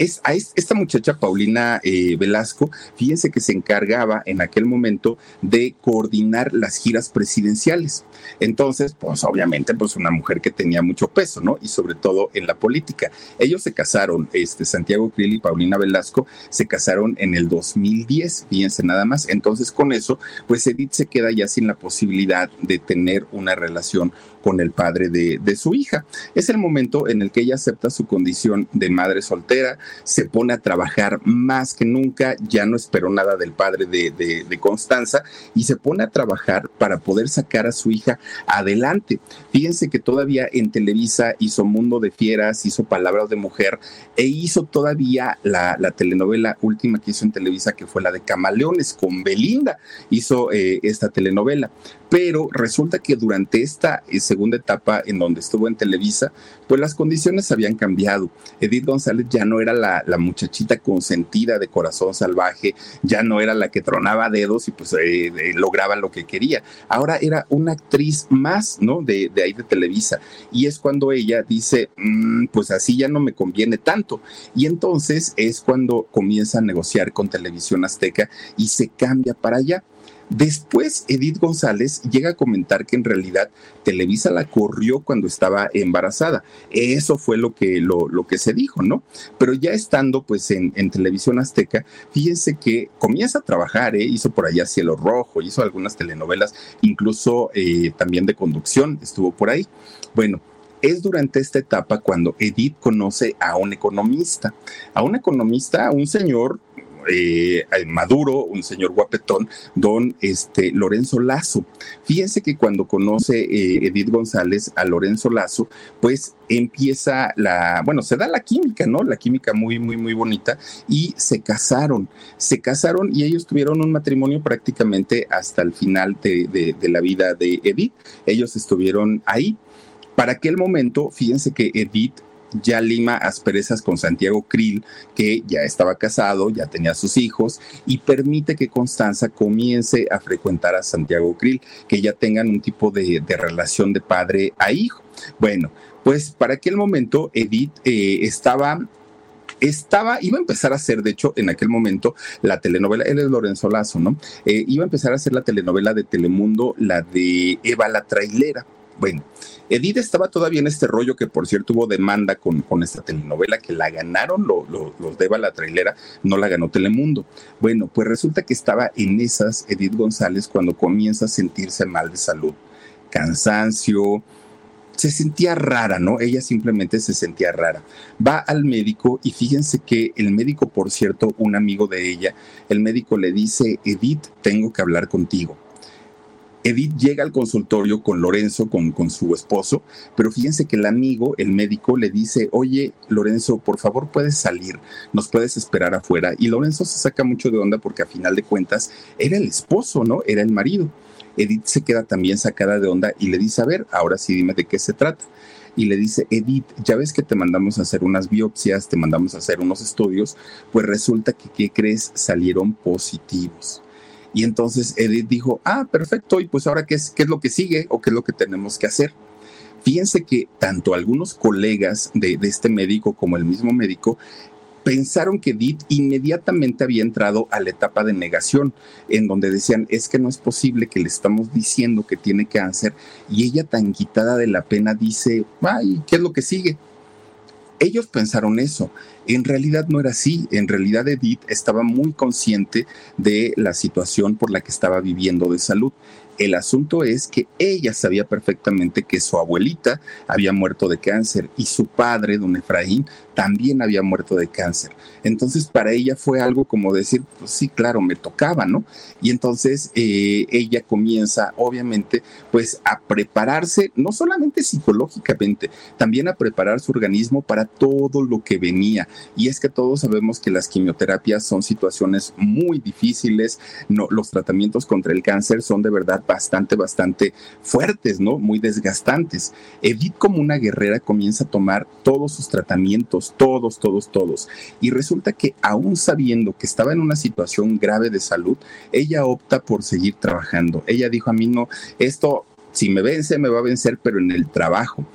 es, a esta muchacha Paulina eh, Velasco, fíjense que se encargaba en aquel momento de coordinar las giras presidenciales. Entonces, pues obviamente, pues una mujer que tenía mucho peso, ¿no? Y sobre todo en la política. Ellos se casaron, este, Santiago Krill y Paulina Velasco se casaron en el 2010, fíjense nada más. Entonces, con eso, pues Edith se queda ya sin la posibilidad de tener una relación con el padre de, su hija. Es el momento en el que ella acepta su condición de madre soltera, se pone a trabajar más que nunca, ya no esperó nada del padre de, de Constanza y se pone a trabajar para poder sacar a su hija adelante. Fíjense que todavía en Televisa hizo Mundo de Fieras, hizo Palabras de Mujer e hizo todavía la, telenovela última que hizo en Televisa, que fue la de Camaleones con Belinda, hizo eh, esta telenovela pero resulta que durante esta eh, segunda etapa en donde estuvo en Televisa, pues las condiciones habían cambiado. Edith González ya no era la, muchachita consentida de corazón salvaje, ya no era la que tronaba dedos y pues eh, eh, lograba lo que quería. Ahora era una actriz más, ¿no? De, ahí de Televisa. Y es cuando ella dice, mm, pues así ya no me conviene tanto. Y entonces es cuando comienza a negociar con Televisión Azteca y se cambia para allá. Después, Edith González llega a comentar que en realidad Televisa la corrió cuando estaba embarazada. Eso fue lo que, lo, que se dijo, ¿no? Pero ya estando pues en, Televisión Azteca, fíjense que comienza a trabajar, ¿eh? hizo por allá Cielo Rojo, hizo algunas telenovelas, incluso eh, también de conducción, estuvo por ahí. Bueno, es durante esta etapa cuando Edith conoce a un economista, a un economista, a un señor eh, maduro, un señor guapetón, don este, Lorenzo Lazo. Fíjense que cuando conoce eh, Edith González a Lorenzo Lazo, pues empieza la, bueno, se da la química, ¿no? La química muy, muy, muy bonita y se casaron, se casaron y ellos tuvieron un matrimonio prácticamente hasta el final de, de la vida de Edith. Ellos estuvieron ahí. Para aquel momento, fíjense que Edith ya lima asperezas con Santiago Krill, que ya estaba casado, ya tenía sus hijos, y permite que Constanza comience a frecuentar a Santiago Krill, que ya tengan un tipo de, relación de padre a hijo. Bueno, pues para aquel momento Edith eh, estaba estaba, iba a empezar a hacer, de hecho, en aquel momento, la telenovela, él es Lorenzo Lazo, ¿no? Eh, iba a empezar a hacer la telenovela de Telemundo, la de Eva la Trailera. Bueno, Edith estaba todavía en este rollo que, por cierto, hubo demanda con, con esta telenovela que la ganaron los de la trailera, no la ganó Telemundo. Bueno, pues resulta que estaba en esas Edith González cuando comienza a sentirse mal de salud, cansancio, se sentía rara, ¿no? Ella simplemente se sentía rara. Va al médico y fíjense que el médico, por cierto, un amigo de ella, el médico le dice, Edith, tengo que hablar contigo. Edith llega al consultorio con Lorenzo, con, con, su esposo, pero fíjense que el amigo, el médico, le dice, oye, Lorenzo, por favor puedes salir, nos puedes esperar afuera. Y Lorenzo se saca mucho de onda porque a final de cuentas era el esposo, ¿no? Era el marido. Edith se queda también sacada de onda y le dice, a ver, ahora sí dime de qué se trata. Y le dice, Edith, ya ves que te mandamos a hacer unas biopsias, te mandamos a hacer unos estudios, pues resulta que, ¿qué crees? Salieron positivos. Y entonces Edith dijo, ah, perfecto, y pues ahora qué es, qué es lo que sigue o qué es lo que tenemos que hacer. Fíjense que tanto algunos colegas de, de este médico como el mismo médico pensaron que Edith inmediatamente había entrado a la etapa de negación, en donde decían, es que no es posible que le estamos diciendo que tiene cáncer, y ella tan quitada de la pena dice, ay, ¿qué es lo que sigue? Ellos pensaron eso. En realidad no era así. En realidad Edith estaba muy consciente de la situación por la que estaba viviendo de salud. El asunto es que ella sabía perfectamente que su abuelita había muerto de cáncer y su padre, don Efraín, también había muerto de cáncer. Entonces para ella fue algo como decir, pues sí, claro, me tocaba, ¿no? Y entonces eh, ella comienza, obviamente, pues a prepararse, no solamente psicológicamente, también a preparar su organismo para todo lo que venía. Y es que todos sabemos que las quimioterapias son situaciones muy difíciles, no, los tratamientos contra el cáncer son de verdad bastante, bastante fuertes, ¿no? Muy desgastantes. Edith como una guerrera comienza a tomar todos sus tratamientos, todos, todos, todos. Y resulta que aún sabiendo que estaba en una situación grave de salud, ella opta por seguir trabajando. Ella dijo a mí, no, esto, si me vence, me va a vencer, pero en el trabajo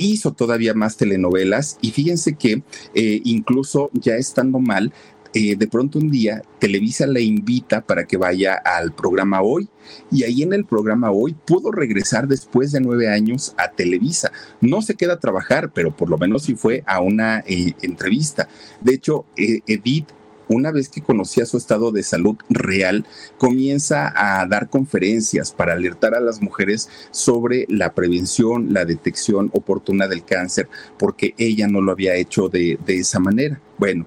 hizo todavía más telenovelas y fíjense que eh, incluso ya estando mal, eh, de pronto un día Televisa le invita para que vaya al programa Hoy y ahí en el programa Hoy pudo regresar después de nueve años a Televisa. No se queda a trabajar, pero por lo menos sí fue a una eh, entrevista. De hecho, eh, Edith una vez que conocía su estado de salud real, comienza a dar conferencias para alertar a las mujeres sobre la prevención, la detección oportuna del cáncer, porque ella no lo había hecho de, de esa manera. Bueno,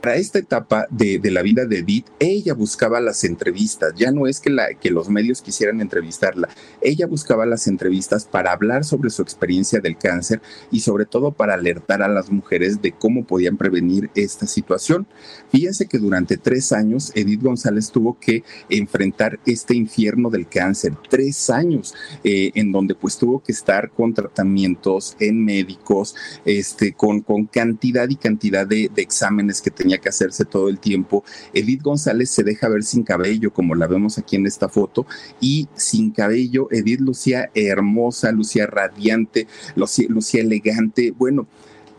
para esta etapa de, la vida de Edith, ella buscaba las entrevistas, ya no es que, los medios quisieran entrevistarla, ella buscaba las entrevistas para hablar sobre su experiencia del cáncer y sobre todo para alertar a las mujeres de cómo podían prevenir esta situación. Fíjense que durante tres años Edith González tuvo que enfrentar este infierno del cáncer, tres años eh, en donde pues tuvo que estar con tratamientos en médicos, este, con, cantidad y cantidad de exámenes que tenía que hacerse todo el tiempo. Edith González se deja ver sin cabello, como la vemos aquí en esta foto, y sin cabello, Edith lucía hermosa, lucía radiante, lucía, elegante. Bueno,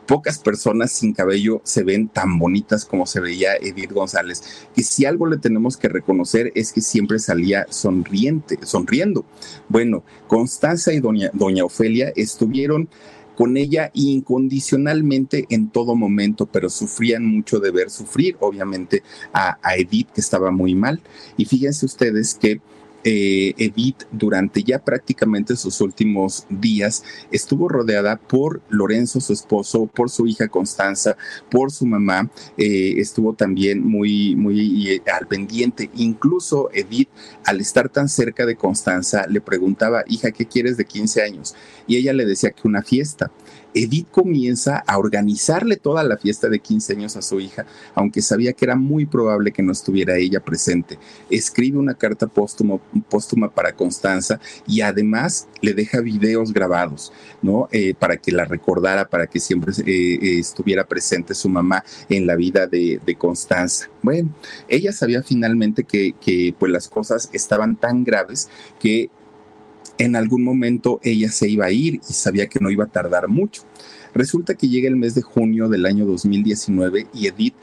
pocas personas sin cabello se ven tan bonitas como se veía Edith González. Y si algo le tenemos que reconocer es que siempre salía sonriente, sonriendo. Bueno, Constanza y doña, doña Ofelia estuvieron con ella incondicionalmente en todo momento, pero sufrían mucho de ver sufrir, obviamente, a, Edith, que estaba muy mal. Y fíjense ustedes que eh, Edith durante ya prácticamente sus últimos días estuvo rodeada por Lorenzo, su esposo, por su hija Constanza, por su mamá, eh, estuvo también muy, muy eh, al pendiente. Incluso Edith, al estar tan cerca de Constanza, le preguntaba, hija, ¿qué quieres de 15 años? Y ella le decía que una fiesta. Edith comienza a organizarle toda la fiesta de 15 años a su hija, aunque sabía que era muy probable que no estuviera ella presente. Escribe una carta póstuma, para Constanza y además le deja videos grabados, ¿no? Eh, para que la recordara, para que siempre eh, eh, estuviera presente su mamá en la vida de, de Constanza. Bueno, ella sabía finalmente que, que pues las cosas estaban tan graves que en algún momento ella se iba a ir y sabía que no iba a tardar mucho. Resulta que llega el mes de junio del año 2019 y Edith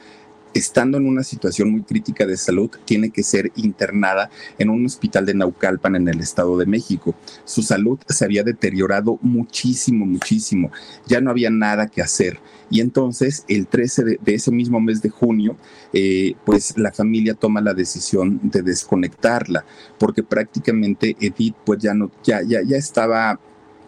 estando en una situación muy crítica de salud, tiene que ser internada en un hospital de Naucalpan en el Estado de México. Su salud se había deteriorado muchísimo, muchísimo. Ya no había nada que hacer. Y entonces, el 13 de, ese mismo mes de junio, eh, pues la familia toma la decisión de desconectarla, porque prácticamente Edith, pues ya no, ya, ya, ya estaba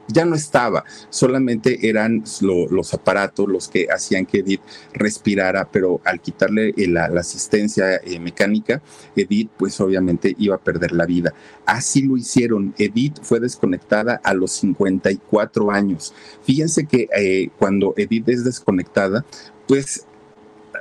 ya no estaba, solamente eran los aparatos los que hacían que Edith respirara, pero al quitarle eh, la, asistencia eh, mecánica, Edith pues obviamente iba a perder la vida. Así lo hicieron. Edith fue desconectada a los 54 años. Fíjense que eh, cuando Edith es desconectada, pues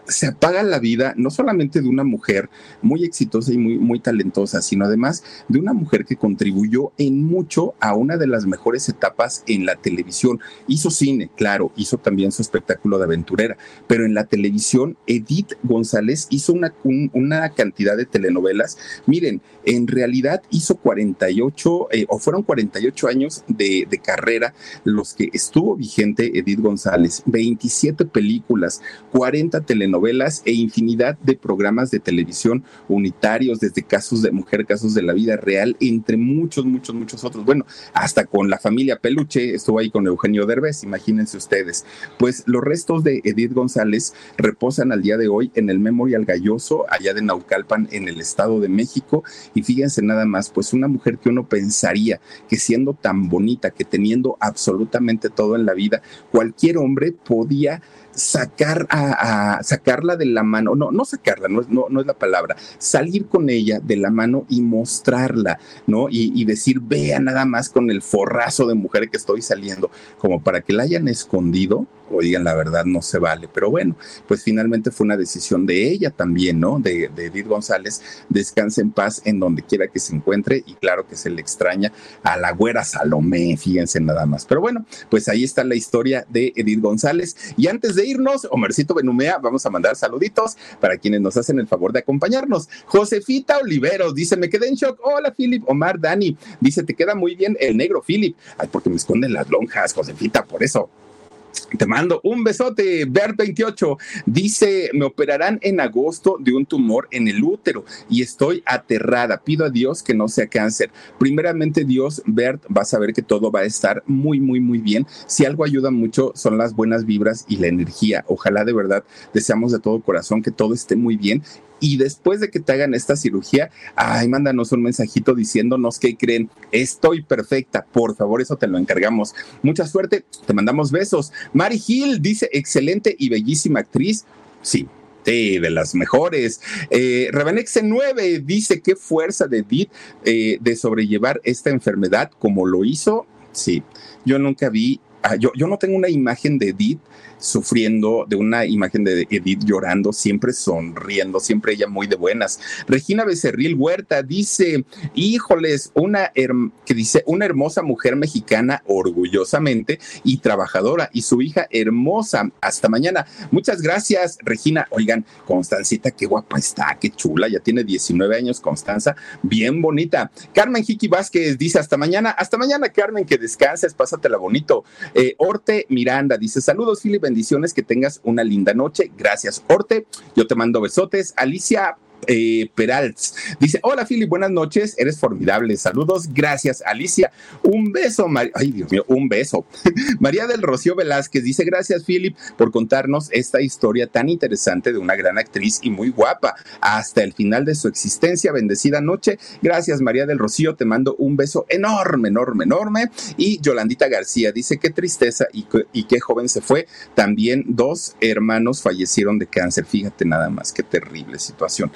se apaga la vida no solamente de una mujer muy exitosa y muy, muy talentosa, sino además de una mujer que contribuyó en mucho a una de las mejores etapas en la televisión. Hizo cine, claro, hizo también su espectáculo de aventurera, pero en la televisión Edith González hizo una, una cantidad de telenovelas. Miren, en realidad hizo 48 eh, o fueron 48 años de, de carrera los que estuvo vigente Edith González, 27 películas, 40 telenovelas novelas e infinidad de programas de televisión unitarios, desde casos de mujer, casos de la vida real, entre muchos, muchos, muchos otros. Bueno, hasta con la familia Peluche, estuvo ahí con Eugenio Derbez, imagínense ustedes. Pues los restos de Edith González reposan al día de hoy en el Memorial Galloso, allá de Naucalpan, en el Estado de México. Y fíjense nada más, pues una mujer que uno pensaría que siendo tan bonita, que teniendo absolutamente todo en la vida, cualquier hombre podía sacar a, sacarla de la mano, no, no sacarla, no es, no, no es la palabra, salir con ella de la mano y mostrarla, ¿no? Y, y, decir, vea nada más con el forrazo de mujer que estoy saliendo, como para que la hayan escondido, oigan, la verdad no se vale. Pero bueno, pues finalmente fue una decisión de ella también, ¿no? De, Edith González, descanse en paz en donde quiera que se encuentre y claro que se le extraña a la güera Salomé, fíjense nada más. Pero bueno, pues ahí está la historia de Edith González. Y antes de irnos, Omercito Benumea, vamos a mandar saluditos para quienes nos hacen el favor de acompañarnos. Josefita Oliveros dice, me quedé en shock. Hola, Philip. Omar Dani dice, te queda muy bien el negro, Philip. Ay, porque me esconden las lonjas, Josefita, por eso. Te mando un besote. Bert28 dice: Me operarán en agosto de un tumor en el útero y estoy aterrada. Pido a Dios que no sea cáncer. Primeramente, Dios, Bert, va a saber que todo va a estar muy, muy, muy bien. Si algo ayuda mucho son las buenas vibras y la energía. Ojalá de verdad deseamos de todo corazón que todo esté muy bien y después de que te hagan esta cirugía, ay, mándanos un mensajito diciéndonos que creen, estoy perfecta, por favor, eso te lo encargamos. Mucha suerte, te mandamos besos. Mari Hill dice, excelente y bellísima actriz. Sí, de las mejores. Eh, 9 dice qué fuerza de Edith eh, de sobrellevar esta enfermedad como lo hizo. Sí, yo nunca vi, yo, yo no tengo una imagen de Edith sufriendo, de una imagen de Edith llorando, siempre sonriendo, siempre ella muy de buenas. Regina Becerril Huerta dice, híjoles, una que dice una hermosa mujer mexicana orgullosamente y trabajadora y su hija hermosa. Hasta mañana. Muchas gracias, Regina. Oigan, Constancita, qué guapa está, qué chula, ya tiene 19 años, Constanza, bien bonita. Carmen Jiki Vázquez dice, hasta mañana, hasta mañana, Carmen, que descanses, pásatela bonito. Eh, Orte Miranda dice, saludos, Philip bendiciones, que tengas una linda noche. Gracias, Orte. Yo te mando besotes. Alicia eh, Peraltz. Dice, hola Philip, buenas noches, eres formidable, saludos, gracias Alicia, un beso, ay Dios mío, un beso. María del Rocío Velázquez dice, gracias Philip por contarnos esta historia tan interesante de una gran actriz y muy guapa hasta el final de su existencia, bendecida noche. Gracias María del Rocío, te mando un beso enorme, enorme, enorme. Y Yolandita García dice, qué tristeza y, y qué joven se fue. También dos hermanos fallecieron de cáncer, fíjate nada más, qué terrible situación.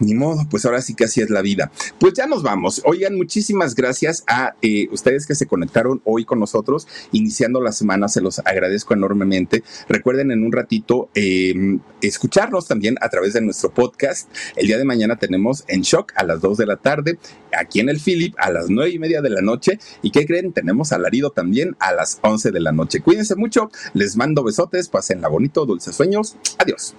Ni modo, pues ahora sí que así es la vida. Pues ya nos vamos. Oigan, muchísimas gracias a eh, ustedes que se conectaron hoy con nosotros, iniciando la semana, se los agradezco enormemente. Recuerden en un ratito em, escucharnos también a través de nuestro podcast. El día de mañana tenemos en Shock a las 2 de la tarde, aquí en el Philip a las 9 y media de la noche. ¿Y qué creen? Tenemos alarido también a las 11 de la noche. Cuídense mucho, les mando besotes, pasen la bonito, dulces sueños. Adiós.